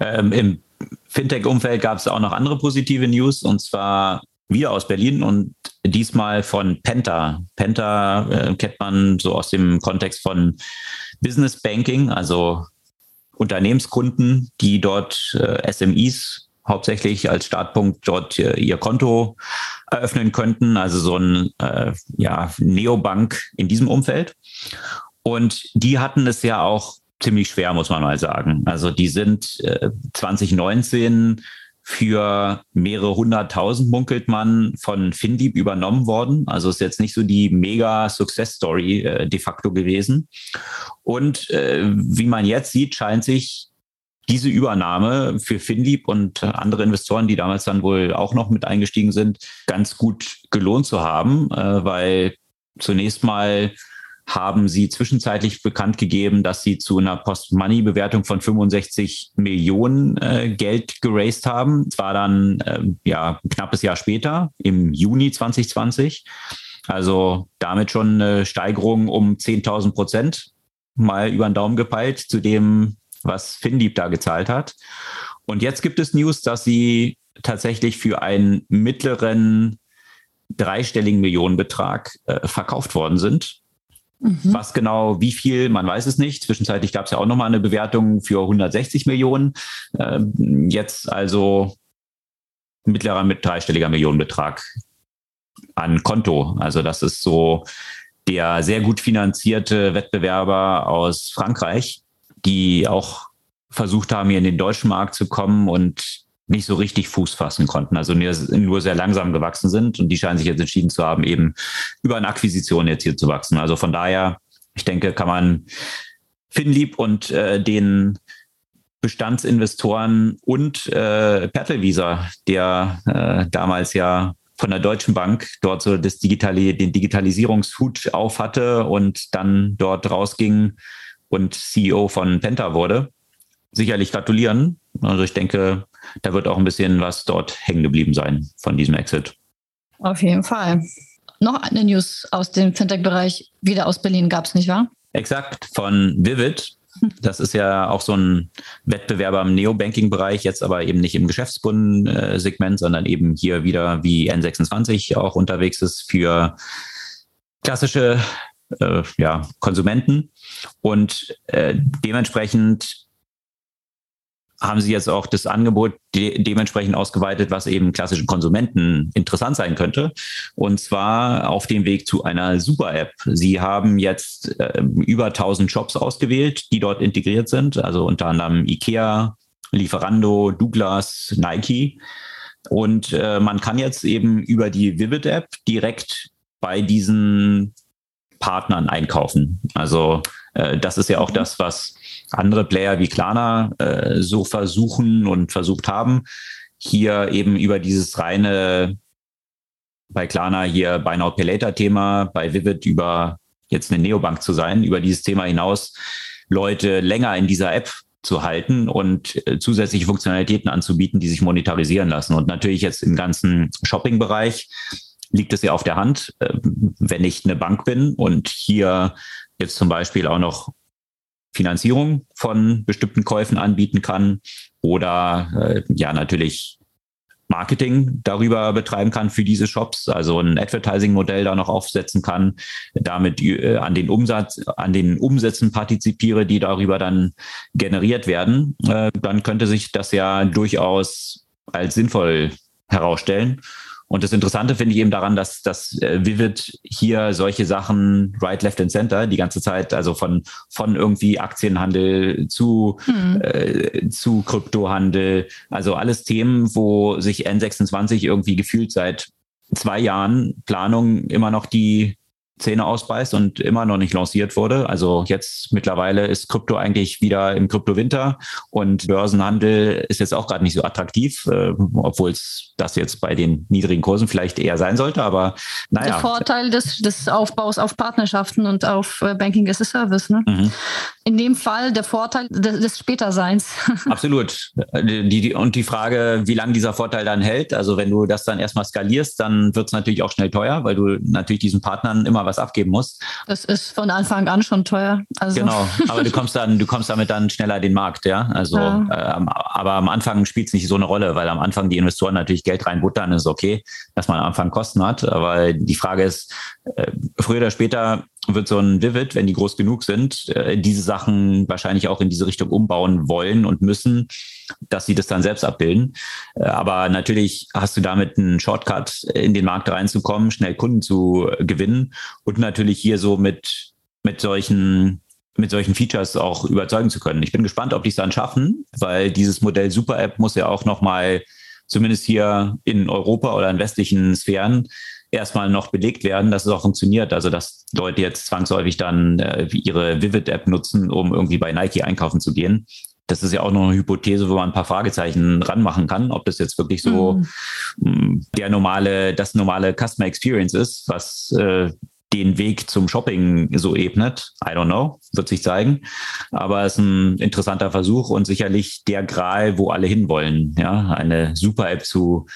Ähm, Im Fintech-Umfeld gab es auch noch andere positive News und zwar wieder aus Berlin und diesmal von Penta. Penta äh, kennt man so aus dem Kontext von Business Banking, also Unternehmenskunden, die dort äh, SMEs hauptsächlich als Startpunkt dort äh, ihr Konto eröffnen könnten, also so ein äh, ja, Neobank in diesem Umfeld. Und die hatten es ja auch ziemlich schwer, muss man mal sagen. Also die sind äh, 2019 für mehrere hunderttausend munkelt man von Finlieb übernommen worden. Also ist jetzt nicht so die mega Success Story äh, de facto gewesen. Und äh, wie man jetzt sieht, scheint sich diese Übernahme für Finlieb und andere Investoren, die damals dann wohl auch noch mit eingestiegen sind, ganz gut gelohnt zu haben, äh, weil zunächst mal haben sie zwischenzeitlich bekannt gegeben, dass sie zu einer Post-Money-Bewertung von 65 Millionen äh, Geld geraced haben. Zwar dann äh, ja ein knappes Jahr später, im Juni 2020. Also damit schon eine Steigerung um 10.000 Prozent mal über den Daumen gepeilt zu dem was Finlieb da gezahlt hat. Und jetzt gibt es News, dass sie tatsächlich für einen mittleren dreistelligen Millionenbetrag äh, verkauft worden sind. Mhm. Was genau, wie viel, man weiß es nicht. Zwischenzeitlich gab es ja auch nochmal eine Bewertung für 160 Millionen. Äh, jetzt also mittlerer mit dreistelliger Millionenbetrag an Konto. Also das ist so der sehr gut finanzierte Wettbewerber aus Frankreich, die auch versucht haben, hier in den deutschen Markt zu kommen und nicht so richtig Fuß fassen konnten, also nur sehr langsam gewachsen sind und die scheinen sich jetzt entschieden zu haben, eben über eine Akquisition jetzt hier zu wachsen. Also von daher, ich denke, kann man Finlieb und äh, den Bestandsinvestoren und äh, Pertelvisa, der äh, damals ja von der Deutschen Bank dort so das Digitali den Digitalisierungshut auf hatte und dann dort rausging, und CEO von Penta wurde, sicherlich gratulieren. Also ich denke, da wird auch ein bisschen was dort hängen geblieben sein von diesem Exit. Auf jeden Fall. Noch eine News aus dem Fintech-Bereich, wieder aus Berlin gab es, nicht wahr? Exakt, von Vivid. Das ist ja auch so ein Wettbewerber im Neobanking-Bereich, jetzt aber eben nicht im Geschäftskunden-Segment, sondern eben hier wieder wie N26 auch unterwegs ist für klassische äh, ja, Konsumenten. Und äh, dementsprechend haben sie jetzt auch das Angebot de dementsprechend ausgeweitet, was eben klassischen Konsumenten interessant sein könnte. Und zwar auf dem Weg zu einer Super-App. Sie haben jetzt äh, über 1000 Shops ausgewählt, die dort integriert sind, also unter anderem IKEA, Lieferando, Douglas, Nike. Und äh, man kann jetzt eben über die Vivid-App direkt bei diesen Partnern einkaufen. Also äh, das ist ja auch mhm. das, was andere Player wie Klarna äh, so versuchen und versucht haben, hier eben über dieses reine bei Klarna hier bei Now Pay Later Thema, bei Vivid über jetzt eine Neobank zu sein, über dieses Thema hinaus Leute länger in dieser App zu halten und äh, zusätzliche Funktionalitäten anzubieten, die sich monetarisieren lassen. Und natürlich jetzt im ganzen Shopping-Bereich liegt es ja auf der Hand, äh, wenn ich eine Bank bin und hier jetzt zum Beispiel auch noch Finanzierung von bestimmten Käufen anbieten kann oder äh, ja natürlich Marketing darüber betreiben kann für diese Shops, also ein Advertising-Modell da noch aufsetzen kann, damit äh, an den Umsatz, an den Umsätzen partizipiere, die darüber dann generiert werden, äh, dann könnte sich das ja durchaus als sinnvoll herausstellen. Und das Interessante finde ich eben daran, dass, dass äh, Vivid hier solche Sachen right, left and center die ganze Zeit, also von, von irgendwie Aktienhandel zu, mhm. äh, zu Kryptohandel, also alles Themen, wo sich N26 irgendwie gefühlt seit zwei Jahren Planung immer noch die Zähne ausbeißt und immer noch nicht lanciert wurde. Also jetzt mittlerweile ist Krypto eigentlich wieder im Kryptowinter und Börsenhandel ist jetzt auch gerade nicht so attraktiv, äh, obwohl es das jetzt bei den niedrigen Kursen vielleicht eher sein sollte. Aber naja. Der Vorteil des, des Aufbaus auf Partnerschaften und auf äh, Banking as a Service. Ne? Mhm. In dem Fall der Vorteil des, des Späterseins. Absolut. Die, die, und die Frage, wie lange dieser Vorteil dann hält. Also wenn du das dann erstmal skalierst, dann wird es natürlich auch schnell teuer, weil du natürlich diesen Partnern immer was abgeben musst. Das ist von Anfang an schon teuer. Also. Genau, aber du kommst dann, du kommst damit dann schneller in den Markt, ja. Also, ja. Äh, aber am Anfang spielt es nicht so eine Rolle, weil am Anfang die Investoren natürlich Geld reinbuttern, ist okay, dass man am Anfang Kosten hat. Aber die Frage ist, äh, früher oder später wird so ein Vivid, wenn die groß genug sind, äh, diese Sachen wahrscheinlich auch in diese Richtung umbauen wollen und müssen, dass sie das dann selbst abbilden. Äh, aber natürlich hast du damit einen Shortcut in den Markt reinzukommen, schnell Kunden zu gewinnen und natürlich hier so mit, mit solchen mit solchen Features auch überzeugen zu können. Ich bin gespannt, ob die es dann schaffen, weil dieses Modell Super App muss ja auch nochmal, zumindest hier in Europa oder in westlichen Sphären, erstmal noch belegt werden, dass es auch funktioniert. Also dass Leute jetzt zwangsläufig dann äh, ihre Vivid-App nutzen, um irgendwie bei Nike einkaufen zu gehen. Das ist ja auch noch eine Hypothese, wo man ein paar Fragezeichen ranmachen kann, ob das jetzt wirklich so mhm. der normale, das normale Customer Experience ist, was äh, den Weg zum Shopping so ebnet. I don't know, wird sich zeigen. Aber es ist ein interessanter Versuch und sicherlich der Gral, wo alle hinwollen. Ja, eine super App zu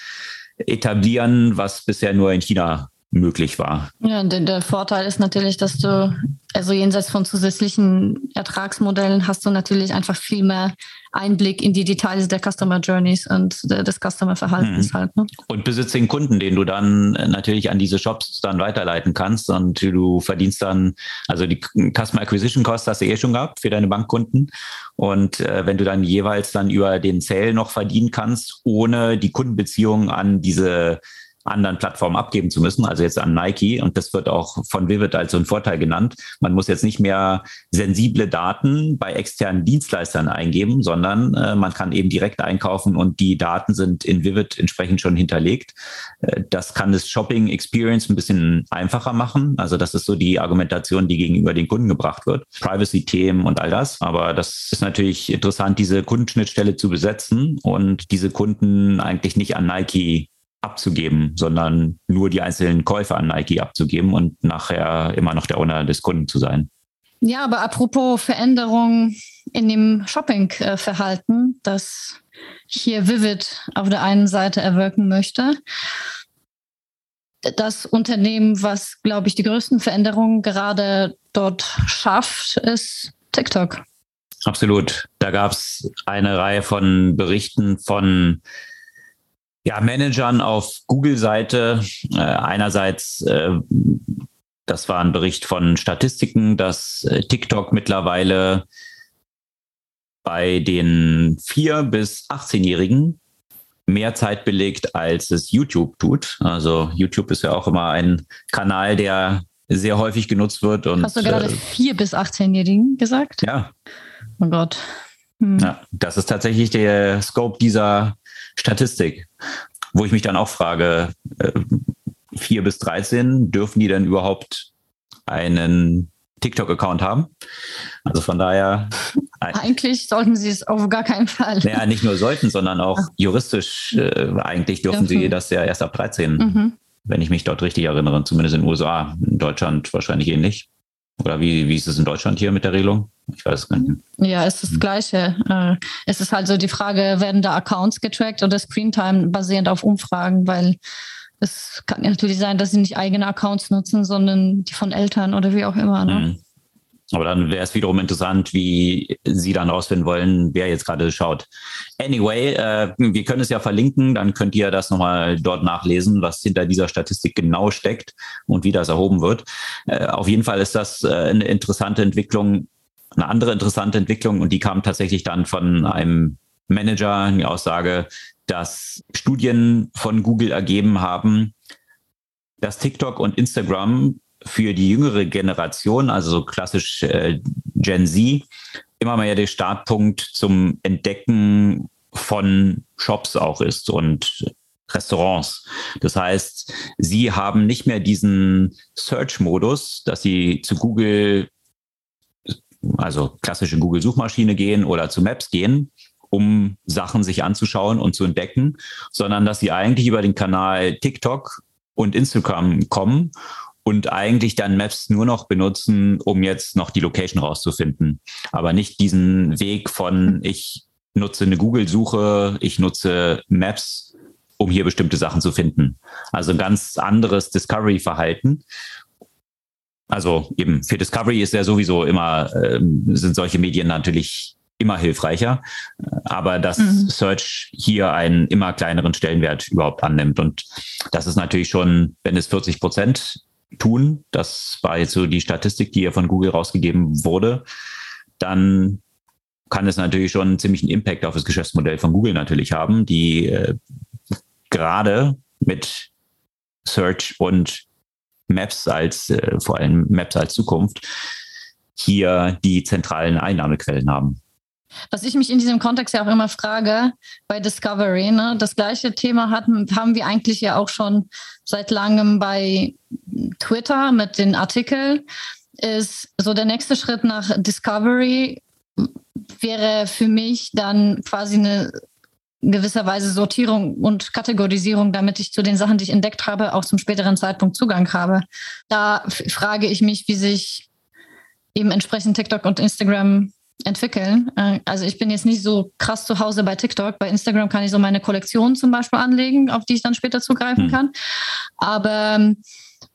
etablieren, was bisher nur in China möglich war. Ja, der, der, Vorteil ist natürlich, dass du, also jenseits von zusätzlichen Ertragsmodellen, hast du natürlich einfach viel mehr Einblick in die Details der Customer Journeys und des Customer Verhaltens mhm. halt. Ne? Und besitzt den Kunden, den du dann natürlich an diese Shops dann weiterleiten kannst und du verdienst dann, also die Customer Acquisition Cost hast du eh schon gehabt für deine Bankkunden. Und äh, wenn du dann jeweils dann über den Sale noch verdienen kannst, ohne die Kundenbeziehung an diese anderen Plattformen abgeben zu müssen, also jetzt an Nike. Und das wird auch von Vivid als so ein Vorteil genannt. Man muss jetzt nicht mehr sensible Daten bei externen Dienstleistern eingeben, sondern äh, man kann eben direkt einkaufen und die Daten sind in Vivid entsprechend schon hinterlegt. Äh, das kann das Shopping Experience ein bisschen einfacher machen. Also das ist so die Argumentation, die gegenüber den Kunden gebracht wird. Privacy-Themen und all das. Aber das ist natürlich interessant, diese Kundenschnittstelle zu besetzen und diese Kunden eigentlich nicht an Nike abzugeben, sondern nur die einzelnen Käufe an Nike abzugeben und nachher immer noch der Owner des Kunden zu sein. Ja, aber apropos Veränderung in dem Shopping-Verhalten, das hier Vivid auf der einen Seite erwirken möchte. Das Unternehmen, was, glaube ich, die größten Veränderungen gerade dort schafft, ist TikTok. Absolut. Da gab es eine Reihe von Berichten von ja, Managern auf Google-Seite. Äh, einerseits, äh, das war ein Bericht von Statistiken, dass äh, TikTok mittlerweile bei den 4- bis 18-Jährigen mehr Zeit belegt, als es YouTube tut. Also YouTube ist ja auch immer ein Kanal, der sehr häufig genutzt wird. Und, Hast du gerade äh, 4- bis 18-Jährigen gesagt? Ja. Oh Gott. Hm. Ja, das ist tatsächlich der Scope dieser Statistik, wo ich mich dann auch frage, äh, 4 bis 13, dürfen die denn überhaupt einen TikTok-Account haben? Also von daher. Eigentlich sollten sie es auf gar keinen Fall. Naja, nicht nur sollten, sondern auch juristisch äh, eigentlich dürfen, dürfen, sie das ja erst ab 13, mhm. wenn ich mich dort richtig erinnere, zumindest in den USA, in Deutschland wahrscheinlich ähnlich. Oder wie, wie ist es in Deutschland hier mit der Regelung? Ich weiß es gar nicht. Ja, es ist das. Gleiche. Äh, es ist halt so die Frage, werden da Accounts getrackt oder Screentime basierend auf Umfragen, weil es kann natürlich sein, dass sie nicht eigene Accounts nutzen, sondern die von Eltern oder wie auch immer. Ne? Mhm. Aber dann wäre es wiederum interessant, wie Sie dann rausfinden wollen, wer jetzt gerade schaut. Anyway, äh, wir können es ja verlinken, dann könnt ihr das nochmal dort nachlesen, was hinter dieser Statistik genau steckt und wie das erhoben wird. Äh, auf jeden Fall ist das äh, eine interessante Entwicklung, eine andere interessante Entwicklung und die kam tatsächlich dann von einem Manager, die Aussage, dass Studien von Google ergeben haben, dass TikTok und Instagram für die jüngere Generation, also so klassisch äh, Gen Z, immer mehr der Startpunkt zum Entdecken von Shops auch ist und Restaurants. Das heißt, sie haben nicht mehr diesen Search-Modus, dass sie zu Google, also klassische Google-Suchmaschine gehen oder zu Maps gehen, um Sachen sich anzuschauen und zu entdecken, sondern dass sie eigentlich über den Kanal TikTok und Instagram kommen und eigentlich dann Maps nur noch benutzen, um jetzt noch die Location rauszufinden. Aber nicht diesen Weg von, ich nutze eine Google-Suche, ich nutze Maps, um hier bestimmte Sachen zu finden. Also ein ganz anderes Discovery-Verhalten. Also eben für Discovery ist ja sowieso immer, äh, sind solche Medien natürlich immer hilfreicher, aber dass mhm. Search hier einen immer kleineren Stellenwert überhaupt annimmt. Und das ist natürlich schon, wenn es 40 Prozent tun, das war jetzt so die Statistik, die hier von Google rausgegeben wurde, dann kann es natürlich schon einen ziemlichen Impact auf das Geschäftsmodell von Google natürlich haben, die äh, gerade mit Search und Maps als, äh, vor allem Maps als Zukunft, hier die zentralen Einnahmequellen haben. Was ich mich in diesem Kontext ja auch immer frage, bei Discovery, ne, das gleiche Thema hatten, haben wir eigentlich ja auch schon seit langem bei Twitter mit den Artikeln, ist so der nächste Schritt nach Discovery wäre für mich dann quasi eine gewisserweise Sortierung und Kategorisierung, damit ich zu den Sachen, die ich entdeckt habe, auch zum späteren Zeitpunkt Zugang habe. Da frage ich mich, wie sich eben entsprechend TikTok und Instagram entwickeln. Äh, also ich bin jetzt nicht so krass zu Hause bei TikTok. Bei Instagram kann ich so meine Kollektion zum Beispiel anlegen, auf die ich dann später zugreifen hm. kann. Aber ähm,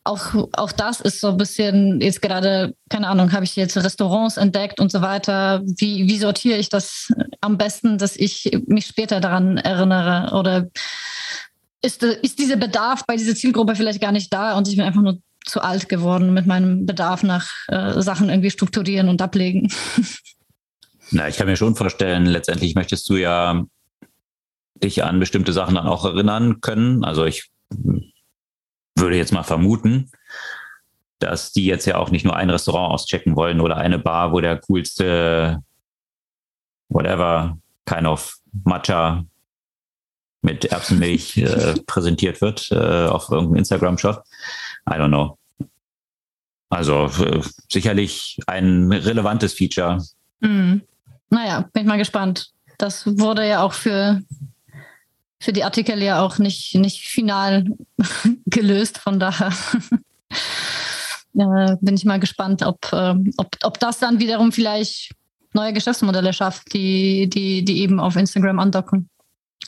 auch, auch das ist so ein bisschen jetzt gerade, keine Ahnung, habe ich jetzt Restaurants entdeckt und so weiter. Wie, wie sortiere ich das am besten, dass ich mich später daran erinnere? Oder ist, ist dieser Bedarf bei dieser Zielgruppe vielleicht gar nicht da und ich bin einfach nur zu alt geworden mit meinem Bedarf nach äh, Sachen irgendwie strukturieren und ablegen? Na, ich kann mir schon vorstellen, letztendlich möchtest du ja dich an bestimmte Sachen dann auch erinnern können. Also ich würde jetzt mal vermuten, dass die jetzt ja auch nicht nur ein Restaurant auschecken wollen oder eine Bar, wo der coolste whatever kind of Matcha mit Erbsenmilch äh, präsentiert wird äh, auf irgendeinem Instagram-Shot. I don't know. Also äh, sicherlich ein relevantes Feature. Mhm. Naja, bin ich mal gespannt. Das wurde ja auch für, für die Artikel ja auch nicht, nicht final gelöst, von daher äh, bin ich mal gespannt, ob, äh, ob, ob das dann wiederum vielleicht neue Geschäftsmodelle schafft, die, die, die eben auf Instagram andocken.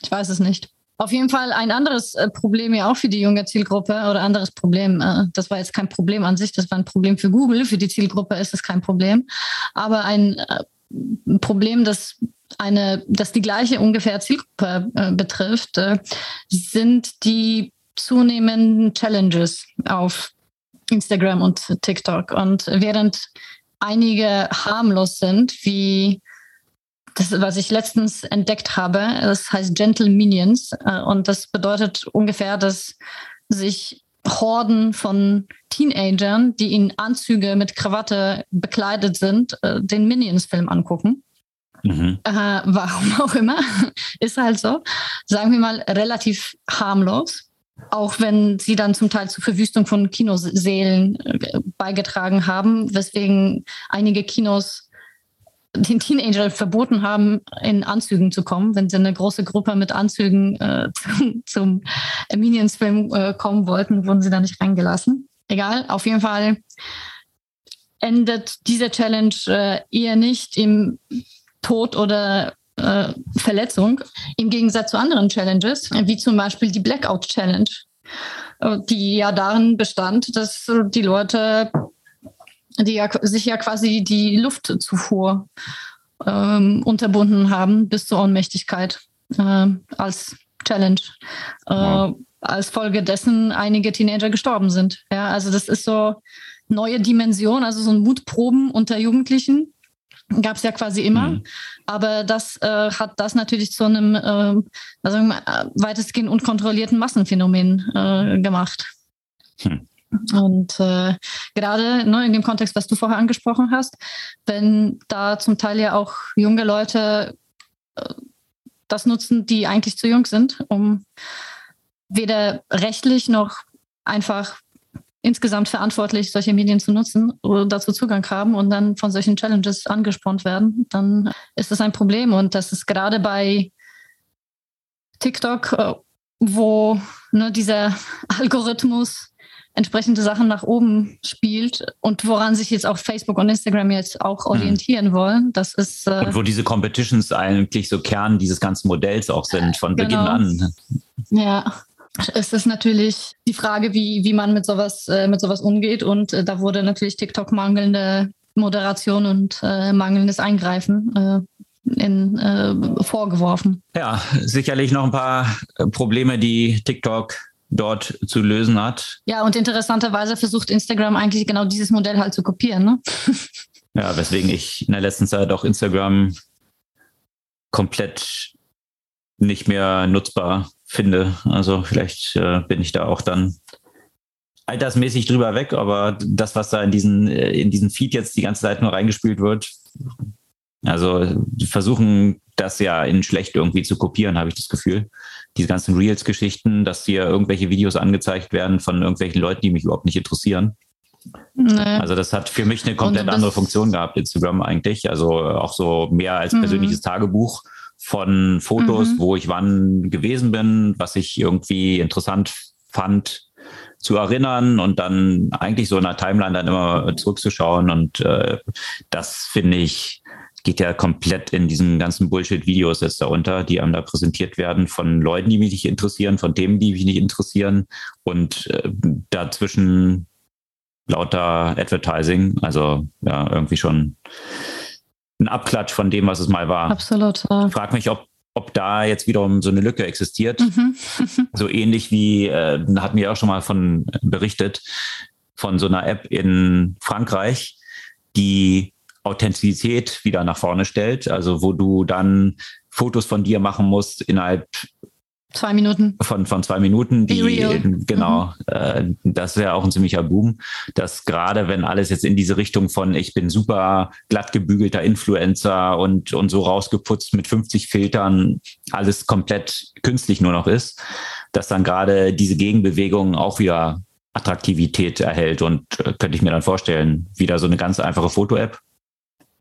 Ich weiß es nicht. Auf jeden Fall ein anderes äh, Problem ja auch für die junge Zielgruppe oder anderes Problem. Äh, das war jetzt kein Problem an sich, das war ein Problem für Google. Für die Zielgruppe ist es kein Problem. Aber ein äh, ein Problem, das eine, das die gleiche ungefähr Zielgruppe äh, betrifft, äh, sind die zunehmenden Challenges auf Instagram und TikTok. Und während einige harmlos sind, wie das, was ich letztens entdeckt habe. Das heißt Gentle Minions. Äh, und das bedeutet ungefähr, dass sich Horden von Teenagern, die in Anzüge mit Krawatte bekleidet sind, äh, den Minions-Film angucken. Mhm. Äh, warum auch immer, ist halt so. Sagen wir mal relativ harmlos. Auch wenn sie dann zum Teil zur Verwüstung von Kinosälen äh, beigetragen haben, weswegen einige Kinos den Teenager verboten haben, in Anzügen zu kommen, wenn sie eine große Gruppe mit Anzügen äh, zum, zum Minions-Film äh, kommen wollten, wurden sie da nicht reingelassen. Egal, auf jeden Fall endet diese Challenge äh, eher nicht im Tod oder äh, Verletzung, im Gegensatz zu anderen Challenges, wie zum Beispiel die Blackout Challenge, äh, die ja darin bestand, dass die Leute die ja, sich ja quasi die Luftzufuhr ähm, unterbunden haben bis zur Ohnmächtigkeit äh, als Challenge. Äh, wow. Als Folge dessen einige Teenager gestorben sind. Ja, also das ist so neue Dimension, also so ein Mutproben unter Jugendlichen gab es ja quasi immer. Mhm. Aber das äh, hat das natürlich zu einem äh, also weitestgehend unkontrollierten Massenphänomen äh, gemacht. Hm. Und äh, gerade ne, in dem Kontext, was du vorher angesprochen hast, wenn da zum Teil ja auch junge Leute äh, das nutzen, die eigentlich zu jung sind, um weder rechtlich noch einfach insgesamt verantwortlich solche Medien zu nutzen oder dazu Zugang haben und dann von solchen Challenges angespornt werden, dann ist das ein Problem. Und das ist gerade bei TikTok, äh, wo ne, dieser Algorithmus entsprechende Sachen nach oben spielt und woran sich jetzt auch Facebook und Instagram jetzt auch hm. orientieren hm. wollen. Das ist äh und wo diese Competitions eigentlich so Kern dieses ganzen Modells auch sind von genau. Beginn an. Ja. Es ist natürlich die Frage, wie, wie man mit sowas, äh, mit sowas umgeht. Und äh, da wurde natürlich TikTok mangelnde Moderation und äh, mangelndes Eingreifen äh, in, äh, vorgeworfen. Ja, sicherlich noch ein paar Probleme, die TikTok dort zu lösen hat. Ja, und interessanterweise versucht Instagram eigentlich genau dieses Modell halt zu kopieren. Ne? ja, weswegen ich in der letzten Zeit auch Instagram komplett nicht mehr nutzbar finde. Also vielleicht äh, bin ich da auch dann altersmäßig drüber weg, aber das, was da in diesen, äh, in diesen Feed jetzt die ganze Zeit nur reingespielt wird, also die versuchen das ja in schlecht irgendwie zu kopieren, habe ich das Gefühl diese ganzen Reels-Geschichten, dass hier irgendwelche Videos angezeigt werden von irgendwelchen Leuten, die mich überhaupt nicht interessieren. Nee. Also das hat für mich eine komplett andere Funktion gehabt, Instagram eigentlich. Also auch so mehr als mhm. persönliches Tagebuch von Fotos, mhm. wo ich wann gewesen bin, was ich irgendwie interessant fand zu erinnern und dann eigentlich so in der Timeline dann immer zurückzuschauen. Und äh, das finde ich geht ja komplett in diesen ganzen Bullshit-Videos jetzt darunter, die einem da präsentiert werden von Leuten, die mich nicht interessieren, von Themen, die mich nicht interessieren und äh, dazwischen lauter Advertising, also ja, irgendwie schon ein Abklatsch von dem, was es mal war. Absolut. Ja. Ich frage mich, ob ob da jetzt wiederum so eine Lücke existiert. Mhm. so ähnlich wie, äh, hatten wir auch schon mal von berichtet, von so einer App in Frankreich, die Authentizität wieder nach vorne stellt. Also wo du dann Fotos von dir machen musst innerhalb Zwei Minuten. Von, von zwei Minuten, die, genau, mhm. äh, das wäre auch ein ziemlicher Boom, dass gerade wenn alles jetzt in diese Richtung von ich bin super glatt gebügelter Influencer und, und so rausgeputzt mit 50 Filtern, alles komplett künstlich nur noch ist, dass dann gerade diese Gegenbewegung auch wieder Attraktivität erhält und äh, könnte ich mir dann vorstellen, wieder so eine ganz einfache Foto-App,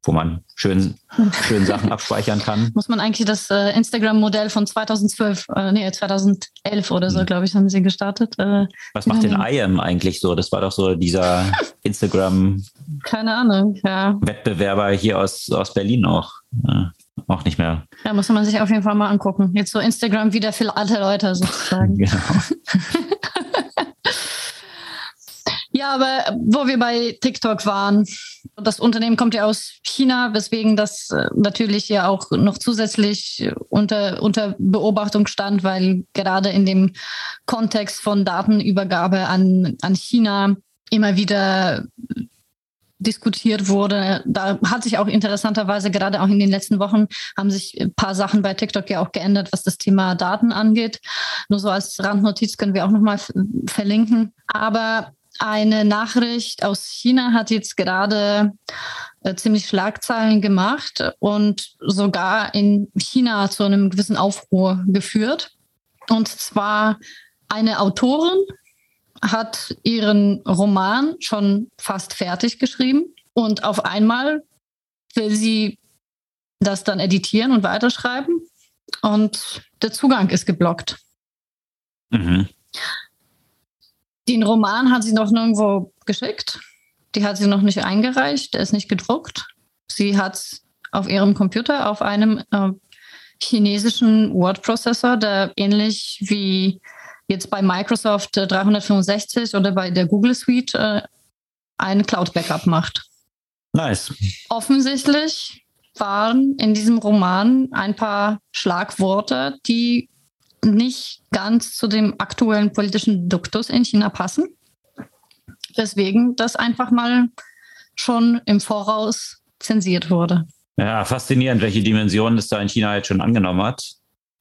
wo man schön, schön Sachen abspeichern kann. Muss man eigentlich das äh, Instagram-Modell von 2012, äh, nee, 2011 oder so, hm. glaube ich, haben sie gestartet. Äh, Was macht denn IAM eigentlich so? Das war doch so dieser Instagram. Keine Ahnung, ja. Wettbewerber hier aus, aus Berlin auch. Ja, auch nicht mehr. Ja, muss man sich auf jeden Fall mal angucken. Jetzt so Instagram wieder für alte Leute sozusagen. genau. Ja, aber wo wir bei TikTok waren, das Unternehmen kommt ja aus China, weswegen das äh, natürlich ja auch noch zusätzlich unter, unter Beobachtung stand, weil gerade in dem Kontext von Datenübergabe an, an China immer wieder diskutiert wurde. Da hat sich auch interessanterweise gerade auch in den letzten Wochen haben sich ein paar Sachen bei TikTok ja auch geändert, was das Thema Daten angeht. Nur so als Randnotiz können wir auch nochmal verlinken. Aber eine Nachricht aus China hat jetzt gerade äh, ziemlich Schlagzeilen gemacht und sogar in China zu einem gewissen Aufruhr geführt. Und zwar eine Autorin hat ihren Roman schon fast fertig geschrieben und auf einmal will sie das dann editieren und weiterschreiben und der Zugang ist geblockt. Mhm. Den Roman hat sie noch nirgendwo geschickt. Die hat sie noch nicht eingereicht. Der ist nicht gedruckt. Sie hat es auf ihrem Computer auf einem äh, chinesischen Word-Prozessor, der ähnlich wie jetzt bei Microsoft 365 äh, oder bei der Google Suite äh, ein Cloud-Backup macht. Nice. Offensichtlich waren in diesem Roman ein paar Schlagworte, die nicht ganz zu dem aktuellen politischen Duktus in China passen. Deswegen das einfach mal schon im Voraus zensiert wurde. Ja, faszinierend, welche Dimensionen es da in China jetzt schon angenommen hat.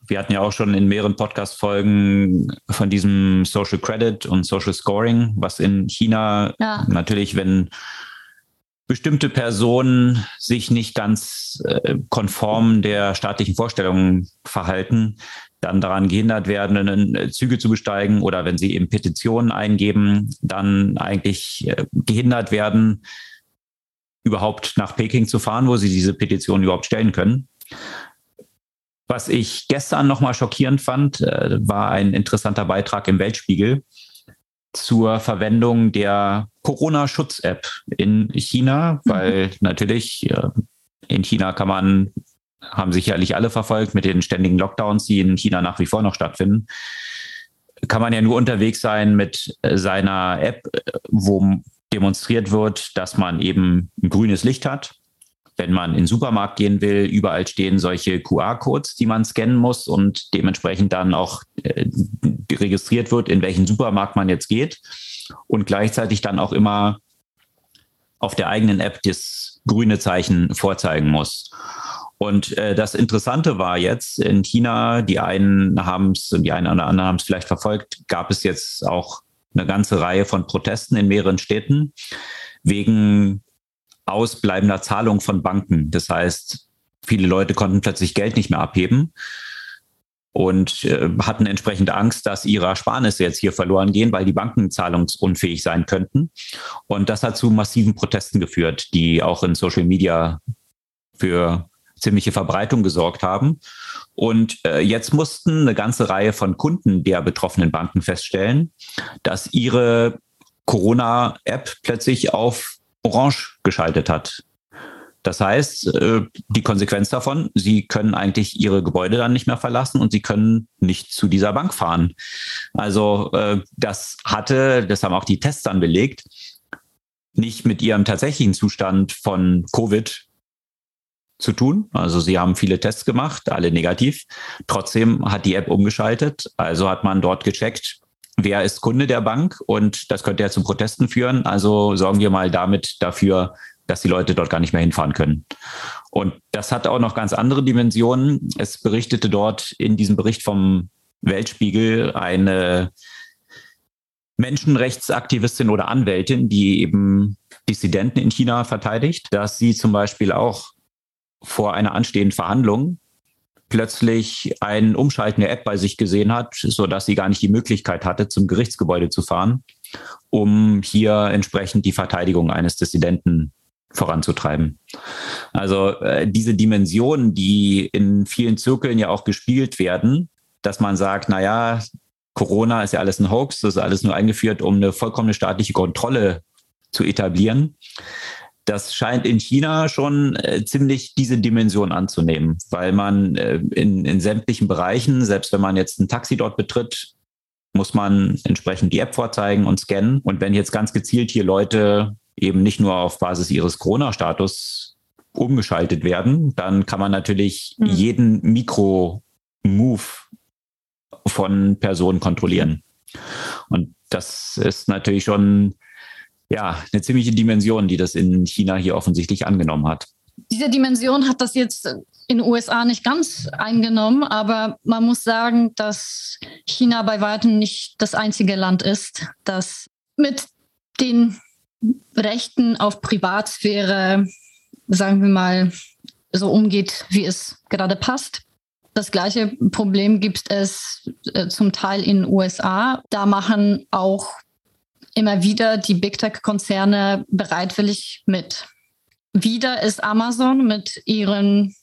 Wir hatten ja auch schon in mehreren Podcast-Folgen von diesem Social Credit und Social Scoring, was in China ja. natürlich, wenn bestimmte Personen sich nicht ganz äh, konform der staatlichen Vorstellungen verhalten, dann daran gehindert werden, äh, Züge zu besteigen oder wenn sie eben Petitionen eingeben, dann eigentlich äh, gehindert werden, überhaupt nach Peking zu fahren, wo sie diese Petition überhaupt stellen können. Was ich gestern nochmal schockierend fand, äh, war ein interessanter Beitrag im Weltspiegel zur Verwendung der Corona-Schutz-App in China, weil mhm. natürlich in China kann man haben sicherlich alle verfolgt mit den ständigen Lockdowns, die in China nach wie vor noch stattfinden. Kann man ja nur unterwegs sein mit seiner App, wo demonstriert wird, dass man eben ein grünes Licht hat. Wenn man in den Supermarkt gehen will, überall stehen solche QR-Codes, die man scannen muss und dementsprechend dann auch äh, registriert wird, in welchen Supermarkt man jetzt geht. Und gleichzeitig dann auch immer auf der eigenen App das grüne Zeichen vorzeigen muss. Und äh, das Interessante war jetzt in China, die einen haben es und die einen oder anderen haben es vielleicht verfolgt, gab es jetzt auch eine ganze Reihe von Protesten in mehreren Städten wegen ausbleibender Zahlung von Banken. Das heißt, viele Leute konnten plötzlich Geld nicht mehr abheben und äh, hatten entsprechend Angst, dass ihre Ersparnisse jetzt hier verloren gehen, weil die Banken zahlungsunfähig sein könnten. Und das hat zu massiven Protesten geführt, die auch in Social Media für ziemliche Verbreitung gesorgt haben. Und äh, jetzt mussten eine ganze Reihe von Kunden der betroffenen Banken feststellen, dass ihre Corona-App plötzlich auf Orange geschaltet hat. Das heißt, äh, die Konsequenz davon, sie können eigentlich ihre Gebäude dann nicht mehr verlassen und sie können nicht zu dieser Bank fahren. Also äh, das hatte, das haben auch die Tests dann belegt, nicht mit ihrem tatsächlichen Zustand von Covid zu tun. Also sie haben viele Tests gemacht, alle negativ. Trotzdem hat die App umgeschaltet. Also hat man dort gecheckt, wer ist Kunde der Bank und das könnte ja zu Protesten führen. Also sorgen wir mal damit dafür, dass die Leute dort gar nicht mehr hinfahren können. Und das hat auch noch ganz andere Dimensionen. Es berichtete dort in diesem Bericht vom Weltspiegel eine Menschenrechtsaktivistin oder Anwältin, die eben Dissidenten in China verteidigt, dass sie zum Beispiel auch vor einer anstehenden Verhandlung plötzlich ein Umschalten der App bei sich gesehen hat, so dass sie gar nicht die Möglichkeit hatte, zum Gerichtsgebäude zu fahren, um hier entsprechend die Verteidigung eines Dissidenten voranzutreiben. Also äh, diese Dimensionen, die in vielen Zirkeln ja auch gespielt werden, dass man sagt, na ja, Corona ist ja alles ein Hoax, das ist alles nur eingeführt, um eine vollkommene staatliche Kontrolle zu etablieren das scheint in China schon äh, ziemlich diese Dimension anzunehmen, weil man äh, in, in sämtlichen Bereichen, selbst wenn man jetzt ein Taxi dort betritt, muss man entsprechend die App vorzeigen und scannen. Und wenn jetzt ganz gezielt hier Leute eben nicht nur auf Basis ihres Corona-Status umgeschaltet werden, dann kann man natürlich mhm. jeden Mikro-Move von Personen kontrollieren. Und das ist natürlich schon ja, eine ziemliche Dimension, die das in China hier offensichtlich angenommen hat. Diese Dimension hat das jetzt in den USA nicht ganz eingenommen, aber man muss sagen, dass China bei weitem nicht das einzige Land ist, das mit den Rechten auf Privatsphäre, sagen wir mal, so umgeht, wie es gerade passt. Das gleiche Problem gibt es äh, zum Teil in den USA. Da machen auch immer wieder die Big Tech-Konzerne bereitwillig mit. Wieder ist Amazon mit ihren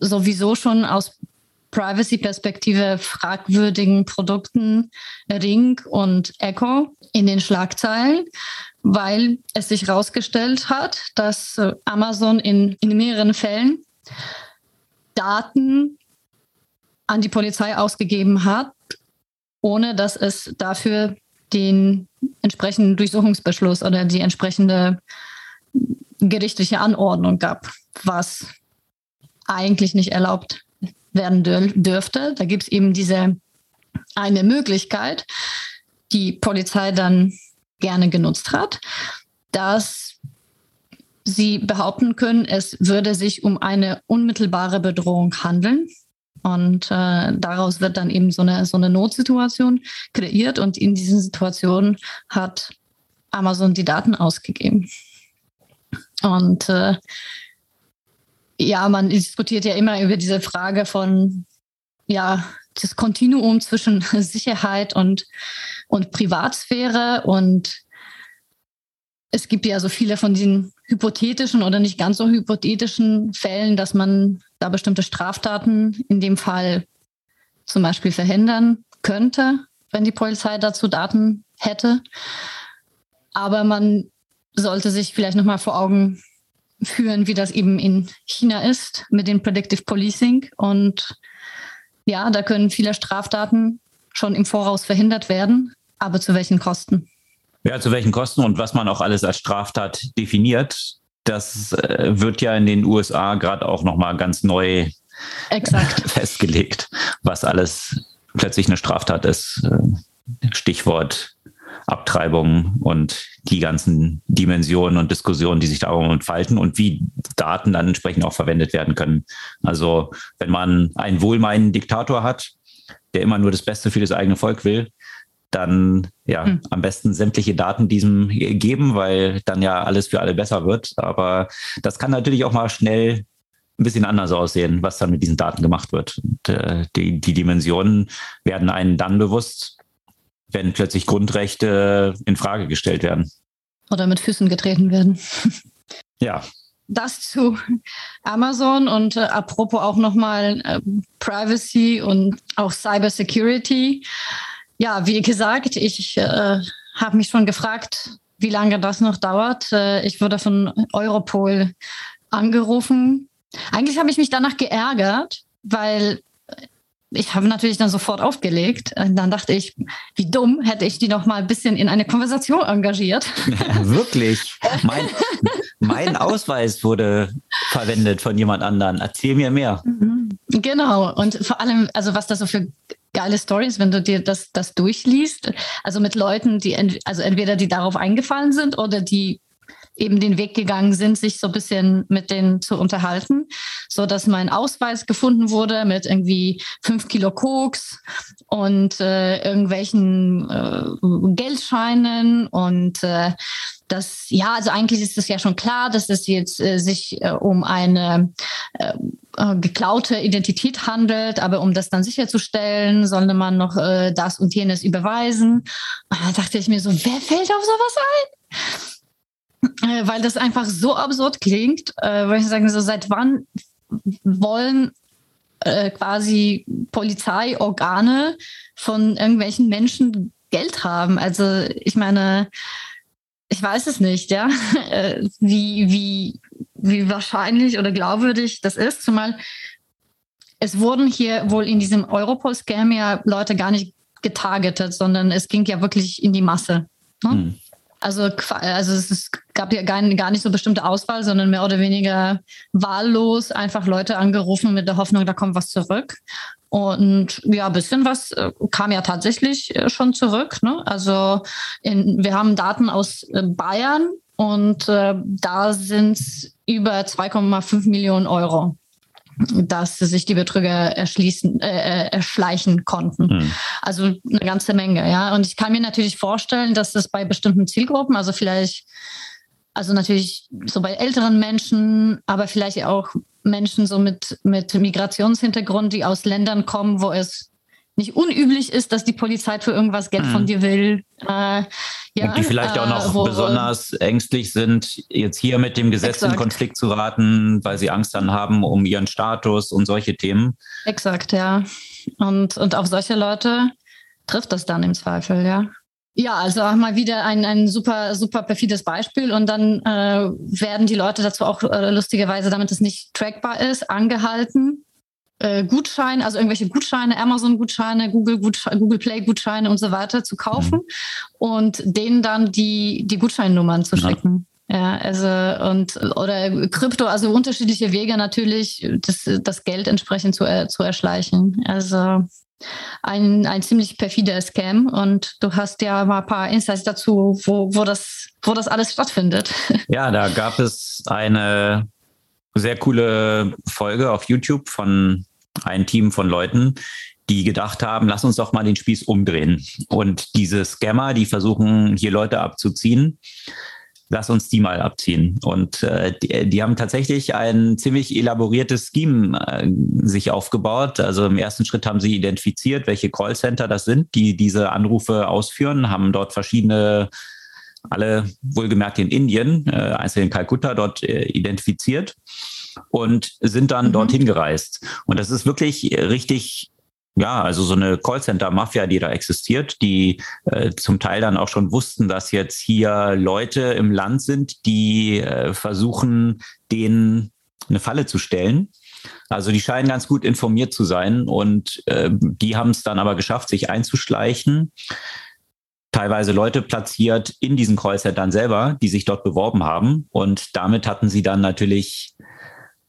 sowieso schon aus Privacy-Perspektive fragwürdigen Produkten Ring und Echo in den Schlagzeilen, weil es sich herausgestellt hat, dass Amazon in, in mehreren Fällen Daten an die Polizei ausgegeben hat, ohne dass es dafür den entsprechenden Durchsuchungsbeschluss oder die entsprechende gerichtliche Anordnung gab, was eigentlich nicht erlaubt werden dürfte. Da gibt es eben diese eine Möglichkeit, die Polizei dann gerne genutzt hat, dass sie behaupten können, es würde sich um eine unmittelbare Bedrohung handeln. Und äh, daraus wird dann eben so eine, so eine Notsituation kreiert. Und in diesen Situationen hat Amazon die Daten ausgegeben. Und äh, ja, man diskutiert ja immer über diese Frage von, ja, das Kontinuum zwischen Sicherheit und, und Privatsphäre. Und es gibt ja so viele von diesen hypothetischen oder nicht ganz so hypothetischen Fällen, dass man da bestimmte Straftaten in dem Fall zum Beispiel verhindern könnte, wenn die Polizei dazu Daten hätte. Aber man sollte sich vielleicht nochmal vor Augen führen, wie das eben in China ist mit dem Predictive Policing. Und ja, da können viele Straftaten schon im Voraus verhindert werden, aber zu welchen Kosten? Ja, zu welchen Kosten und was man auch alles als Straftat definiert, das äh, wird ja in den USA gerade auch nochmal ganz neu Exakt. festgelegt, was alles plötzlich eine Straftat ist. Äh, Stichwort Abtreibung und die ganzen Dimensionen und Diskussionen, die sich darum entfalten und wie Daten dann entsprechend auch verwendet werden können. Also wenn man einen wohlmeinenden Diktator hat, der immer nur das Beste für das eigene Volk will, dann ja hm. am besten sämtliche Daten diesem geben, weil dann ja alles für alle besser wird. Aber das kann natürlich auch mal schnell ein bisschen anders aussehen, was dann mit diesen Daten gemacht wird. Und, äh, die, die Dimensionen werden einen dann bewusst, wenn plötzlich Grundrechte in Frage gestellt werden. Oder mit Füßen getreten werden. Ja. Das zu Amazon und äh, apropos auch nochmal äh, Privacy und auch Cyber Security. Ja, wie gesagt, ich äh, habe mich schon gefragt, wie lange das noch dauert. Äh, ich wurde von Europol angerufen. Eigentlich habe ich mich danach geärgert, weil ich habe natürlich dann sofort aufgelegt. Und dann dachte ich, wie dumm hätte ich die noch mal ein bisschen in eine Konversation engagiert. Ja, wirklich. Mein, mein Ausweis wurde verwendet von jemand anderen. Erzähl mir mehr. Mhm. Genau. Und vor allem, also was da so für geile Stories, wenn du dir das, das durchliest. Also mit Leuten, die ent, also entweder die darauf eingefallen sind oder die eben den Weg gegangen sind, sich so ein bisschen mit denen zu unterhalten, so dass mein Ausweis gefunden wurde mit irgendwie fünf Kilo Koks und äh, irgendwelchen äh, Geldscheinen und äh, das, ja, also eigentlich ist es ja schon klar, dass es jetzt äh, sich äh, um eine äh, äh, geklaute Identität handelt, aber um das dann sicherzustellen, sollte man noch äh, das und jenes überweisen. Und da dachte ich mir so, wer fällt auf sowas ein? äh, weil das einfach so absurd klingt, äh, weil ich sagen, so seit wann wollen äh, quasi Polizeiorgane von irgendwelchen Menschen Geld haben? Also ich meine, ich weiß es nicht, ja, äh, wie, wie, wie wahrscheinlich oder glaubwürdig das ist, zumal es wurden hier wohl in diesem Europol-Scam ja Leute gar nicht getargetet, sondern es ging ja wirklich in die Masse. Ne? Hm. Also, also es gab ja gar, gar nicht so bestimmte Auswahl, sondern mehr oder weniger wahllos einfach Leute angerufen mit der Hoffnung, da kommt was zurück. Und ja, ein bisschen was äh, kam ja tatsächlich äh, schon zurück. Ne? Also in, wir haben Daten aus äh, Bayern und da sind es über 2,5 Millionen Euro dass sich die Betrüger erschließen, äh, erschleichen konnten. Mhm. Also eine ganze Menge, ja. Und ich kann mir natürlich vorstellen, dass das bei bestimmten Zielgruppen, also vielleicht also natürlich so bei älteren Menschen, aber vielleicht auch Menschen so mit, mit Migrationshintergrund, die aus Ländern kommen, wo es nicht unüblich ist, dass die Polizei für irgendwas Geld mhm. von dir will. Äh, ja, und die vielleicht auch noch äh, wo, besonders ängstlich sind, jetzt hier mit dem Gesetz exakt. in Konflikt zu raten, weil sie Angst dann haben um ihren Status und solche Themen. Exakt, ja. Und, und auf solche Leute trifft das dann im Zweifel, ja. Ja, also auch mal wieder ein, ein super, super perfides Beispiel. Und dann äh, werden die Leute dazu auch äh, lustigerweise, damit es nicht trackbar ist, angehalten, äh, Gutscheine, also irgendwelche Gutscheine, Amazon-Gutscheine, Google, Google Play-Gutscheine und so weiter zu kaufen mhm. und denen dann die, die Gutscheinnummern zu schicken. Ja, also und oder Krypto, also unterschiedliche Wege natürlich, das, das Geld entsprechend zu, äh, zu erschleichen. Also ein, ein ziemlich perfider Scam und du hast ja mal ein paar Insights dazu, wo, wo, das, wo das alles stattfindet. Ja, da gab es eine sehr coole Folge auf YouTube von einem Team von Leuten, die gedacht haben, lass uns doch mal den Spieß umdrehen. Und diese Scammer, die versuchen hier Leute abzuziehen, lass uns die mal abziehen. Und äh, die, die, haben tatsächlich ein ziemlich elaboriertes Scheme äh, sich aufgebaut. Also im ersten Schritt haben sie identifiziert, welche Callcenter das sind, die diese Anrufe ausführen, haben dort verschiedene alle wohlgemerkt in Indien, äh, einzeln in Kalkutta dort äh, identifiziert und sind dann mhm. dorthin gereist. Und das ist wirklich richtig ja, also so eine Callcenter-Mafia, die da existiert, die äh, zum Teil dann auch schon wussten, dass jetzt hier Leute im Land sind, die äh, versuchen, denen eine Falle zu stellen. Also die scheinen ganz gut informiert zu sein und äh, die haben es dann aber geschafft, sich einzuschleichen. Teilweise Leute platziert in diesen Callcentern selber, die sich dort beworben haben. Und damit hatten sie dann natürlich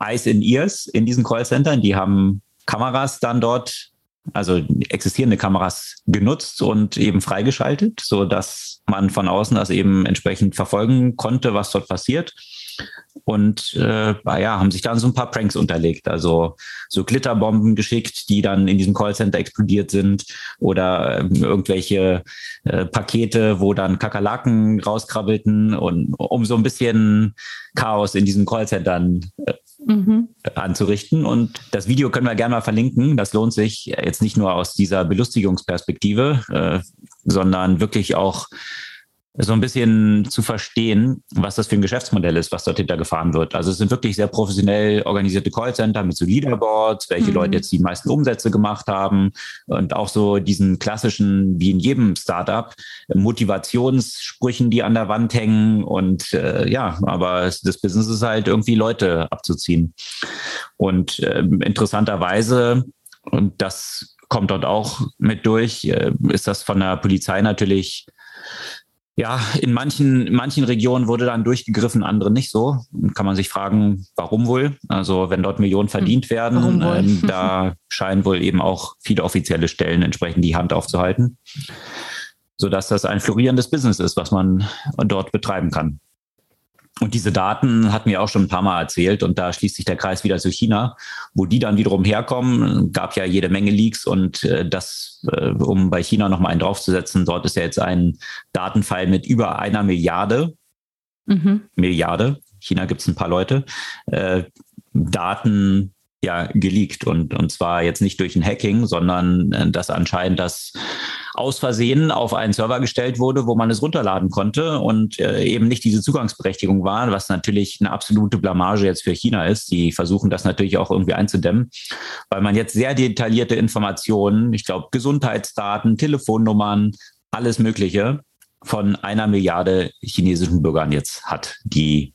Eyes in Ears in diesen Callcentern. Die haben Kameras dann dort also existierende Kameras genutzt und eben freigeschaltet, so dass man von außen das eben entsprechend verfolgen konnte, was dort passiert. Und äh, ja, haben sich dann so ein paar Pranks unterlegt, also so Glitterbomben geschickt, die dann in diesem Callcenter explodiert sind oder äh, irgendwelche äh, Pakete, wo dann Kakerlaken rauskrabbelten und um so ein bisschen Chaos in diesen Callcentern äh, mhm. anzurichten. Und das Video können wir gerne mal verlinken. Das lohnt sich jetzt nicht nur aus dieser Belustigungsperspektive, äh, sondern wirklich auch so ein bisschen zu verstehen, was das für ein Geschäftsmodell ist, was dort hintergefahren wird. Also es sind wirklich sehr professionell organisierte Callcenter mit so Leaderboards, welche mhm. Leute jetzt die meisten Umsätze gemacht haben und auch so diesen klassischen, wie in jedem Startup, Motivationssprüchen, die an der Wand hängen und äh, ja, aber das Business ist halt irgendwie Leute abzuziehen. Und äh, interessanterweise, und das kommt dort auch mit durch, äh, ist das von der Polizei natürlich ja, in manchen, in manchen Regionen wurde dann durchgegriffen, andere nicht so. Kann man sich fragen, warum wohl? Also wenn dort Millionen verdient hm, werden, ähm, da scheinen wohl eben auch viele offizielle Stellen entsprechend die Hand aufzuhalten, sodass das ein florierendes Business ist, was man dort betreiben kann. Und diese Daten hatten wir auch schon ein paar Mal erzählt und da schließt sich der Kreis wieder zu China, wo die dann wiederum herkommen. Gab ja jede Menge Leaks und äh, das, äh, um bei China nochmal einen draufzusetzen, dort ist ja jetzt ein Datenfall mit über einer Milliarde. Mhm. Milliarde. China gibt es ein paar Leute. Äh, Daten ja geleakt und, und zwar jetzt nicht durch ein Hacking, sondern äh, dass anscheinend das aus Versehen auf einen Server gestellt wurde, wo man es runterladen konnte und äh, eben nicht diese Zugangsberechtigung war, was natürlich eine absolute Blamage jetzt für China ist. Die versuchen das natürlich auch irgendwie einzudämmen, weil man jetzt sehr detaillierte Informationen, ich glaube Gesundheitsdaten, Telefonnummern, alles Mögliche von einer Milliarde chinesischen Bürgern jetzt hat, die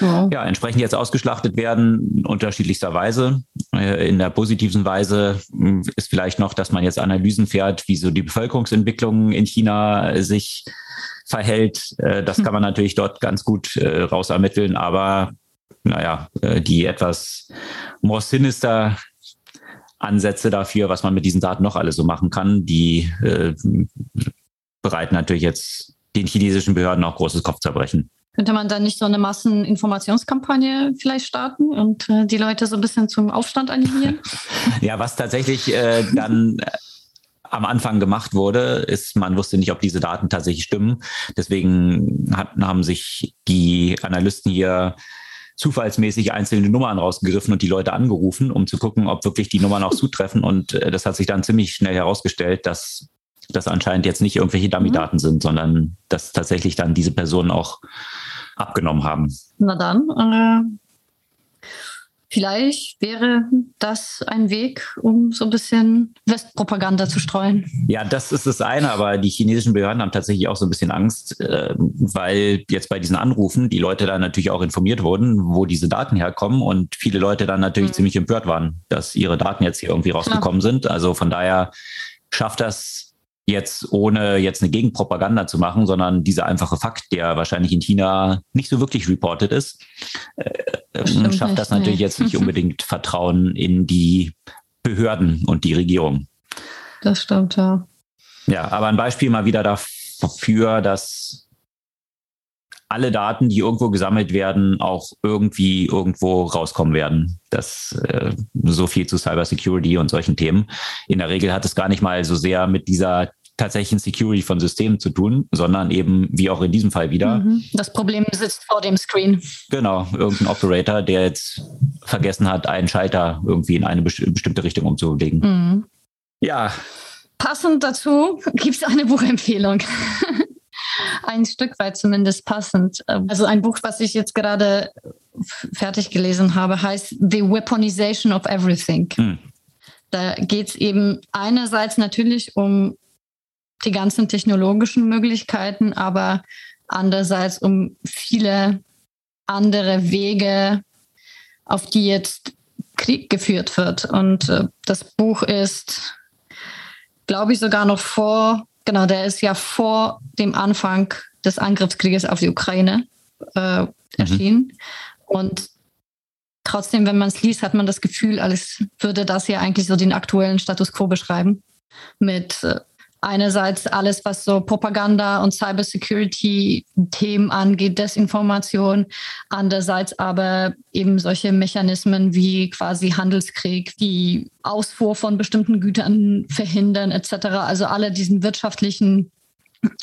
ja. ja, entsprechend jetzt ausgeschlachtet werden, unterschiedlichster Weise. Äh, in der positiven Weise hm, ist vielleicht noch, dass man jetzt Analysen fährt, wie so die Bevölkerungsentwicklung in China sich verhält. Äh, das hm. kann man natürlich dort ganz gut äh, raus ermitteln, aber naja, die etwas more sinister Ansätze dafür, was man mit diesen Daten noch alles so machen kann. Die äh, bereiten natürlich jetzt den chinesischen Behörden auch großes Kopfzerbrechen. Könnte man dann nicht so eine Masseninformationskampagne vielleicht starten und äh, die Leute so ein bisschen zum Aufstand animieren? ja, was tatsächlich äh, dann am Anfang gemacht wurde, ist, man wusste nicht, ob diese Daten tatsächlich stimmen. Deswegen hat, haben sich die Analysten hier zufallsmäßig einzelne Nummern rausgegriffen und die Leute angerufen, um zu gucken, ob wirklich die Nummern auch zutreffen. Und äh, das hat sich dann ziemlich schnell herausgestellt, dass das anscheinend jetzt nicht irgendwelche Dummy-Daten mhm. sind, sondern dass tatsächlich dann diese Personen auch abgenommen haben. Na dann, äh, Vielleicht wäre das ein Weg, um so ein bisschen Westpropaganda zu streuen. Ja, das ist das eine, aber die chinesischen Behörden haben tatsächlich auch so ein bisschen Angst, äh, weil jetzt bei diesen Anrufen die Leute dann natürlich auch informiert wurden, wo diese Daten herkommen und viele Leute dann natürlich mhm. ziemlich empört waren, dass ihre Daten jetzt hier irgendwie rausgekommen Klar. sind. Also von daher schafft das jetzt ohne jetzt eine Gegenpropaganda zu machen, sondern dieser einfache Fakt, der wahrscheinlich in China nicht so wirklich reported ist, äh, schafft das natürlich nee. jetzt nicht unbedingt Vertrauen in die Behörden und die Regierung. Das stimmt, ja. Ja, aber ein Beispiel mal wieder dafür, dass alle Daten, die irgendwo gesammelt werden, auch irgendwie irgendwo rauskommen werden. Das äh, so viel zu Cybersecurity und solchen Themen. In der Regel hat es gar nicht mal so sehr mit dieser tatsächlichen Security von Systemen zu tun, sondern eben wie auch in diesem Fall wieder. Mhm. Das Problem sitzt vor dem Screen. Genau, irgendein Operator, der jetzt vergessen hat, einen Schalter irgendwie in eine bestimmte Richtung umzulegen. Mhm. Ja. Passend dazu gibt es eine Buchempfehlung. ein Stück weit zumindest passend. Also ein Buch, was ich jetzt gerade fertig gelesen habe, heißt The Weaponization of Everything. Hm. Da geht es eben einerseits natürlich um die ganzen technologischen Möglichkeiten, aber andererseits um viele andere Wege, auf die jetzt Krieg geführt wird. Und äh, das Buch ist, glaube ich, sogar noch vor Genau, der ist ja vor dem Anfang des Angriffskrieges auf die Ukraine äh, erschienen. Mhm. Und trotzdem, wenn man es liest, hat man das Gefühl, als würde das ja eigentlich so den aktuellen Status quo beschreiben. Mit äh, einerseits alles, was so Propaganda und Cybersecurity-Themen angeht, Desinformation, andererseits aber eben solche Mechanismen wie quasi Handelskrieg, die Ausfuhr von bestimmten Gütern verhindern etc. Also alle diesen wirtschaftlichen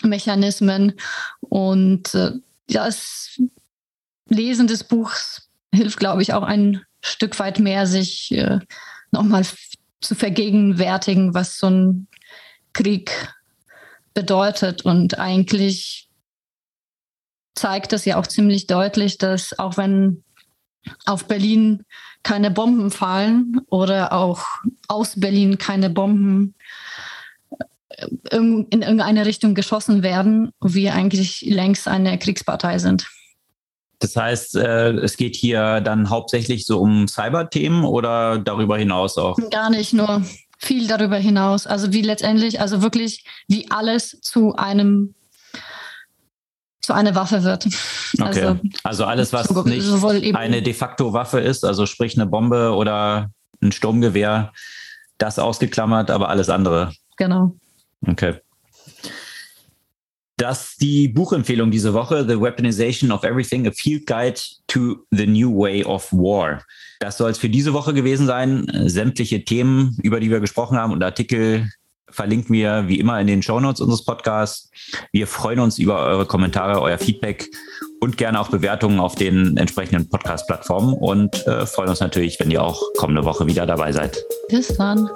Mechanismen und äh, das Lesen des Buchs hilft, glaube ich, auch ein Stück weit mehr, sich äh, nochmal zu vergegenwärtigen, was so ein Krieg bedeutet. Und eigentlich zeigt das ja auch ziemlich deutlich, dass auch wenn auf Berlin keine Bomben fallen oder auch aus Berlin keine Bomben äh, in irgendeine Richtung geschossen werden, wir eigentlich längst eine Kriegspartei sind. Das heißt, äh, es geht hier dann hauptsächlich so um Cyberthemen oder darüber hinaus auch? Gar nicht nur viel darüber hinaus. Also wie letztendlich, also wirklich, wie alles zu einem zu einer Waffe wird. Okay. Also, also alles, was nicht eine de facto Waffe ist, also sprich eine Bombe oder ein Sturmgewehr, das ausgeklammert, aber alles andere. Genau. Okay. Das ist die Buchempfehlung diese Woche, The Weaponization of Everything, a Field Guide to the New Way of War. Das soll es für diese Woche gewesen sein. Sämtliche Themen, über die wir gesprochen haben und Artikel verlinken wir wie immer in den Shownotes unseres Podcasts. Wir freuen uns über eure Kommentare, euer Feedback und gerne auch Bewertungen auf den entsprechenden Podcast-Plattformen und äh, freuen uns natürlich, wenn ihr auch kommende Woche wieder dabei seid. Bis dann.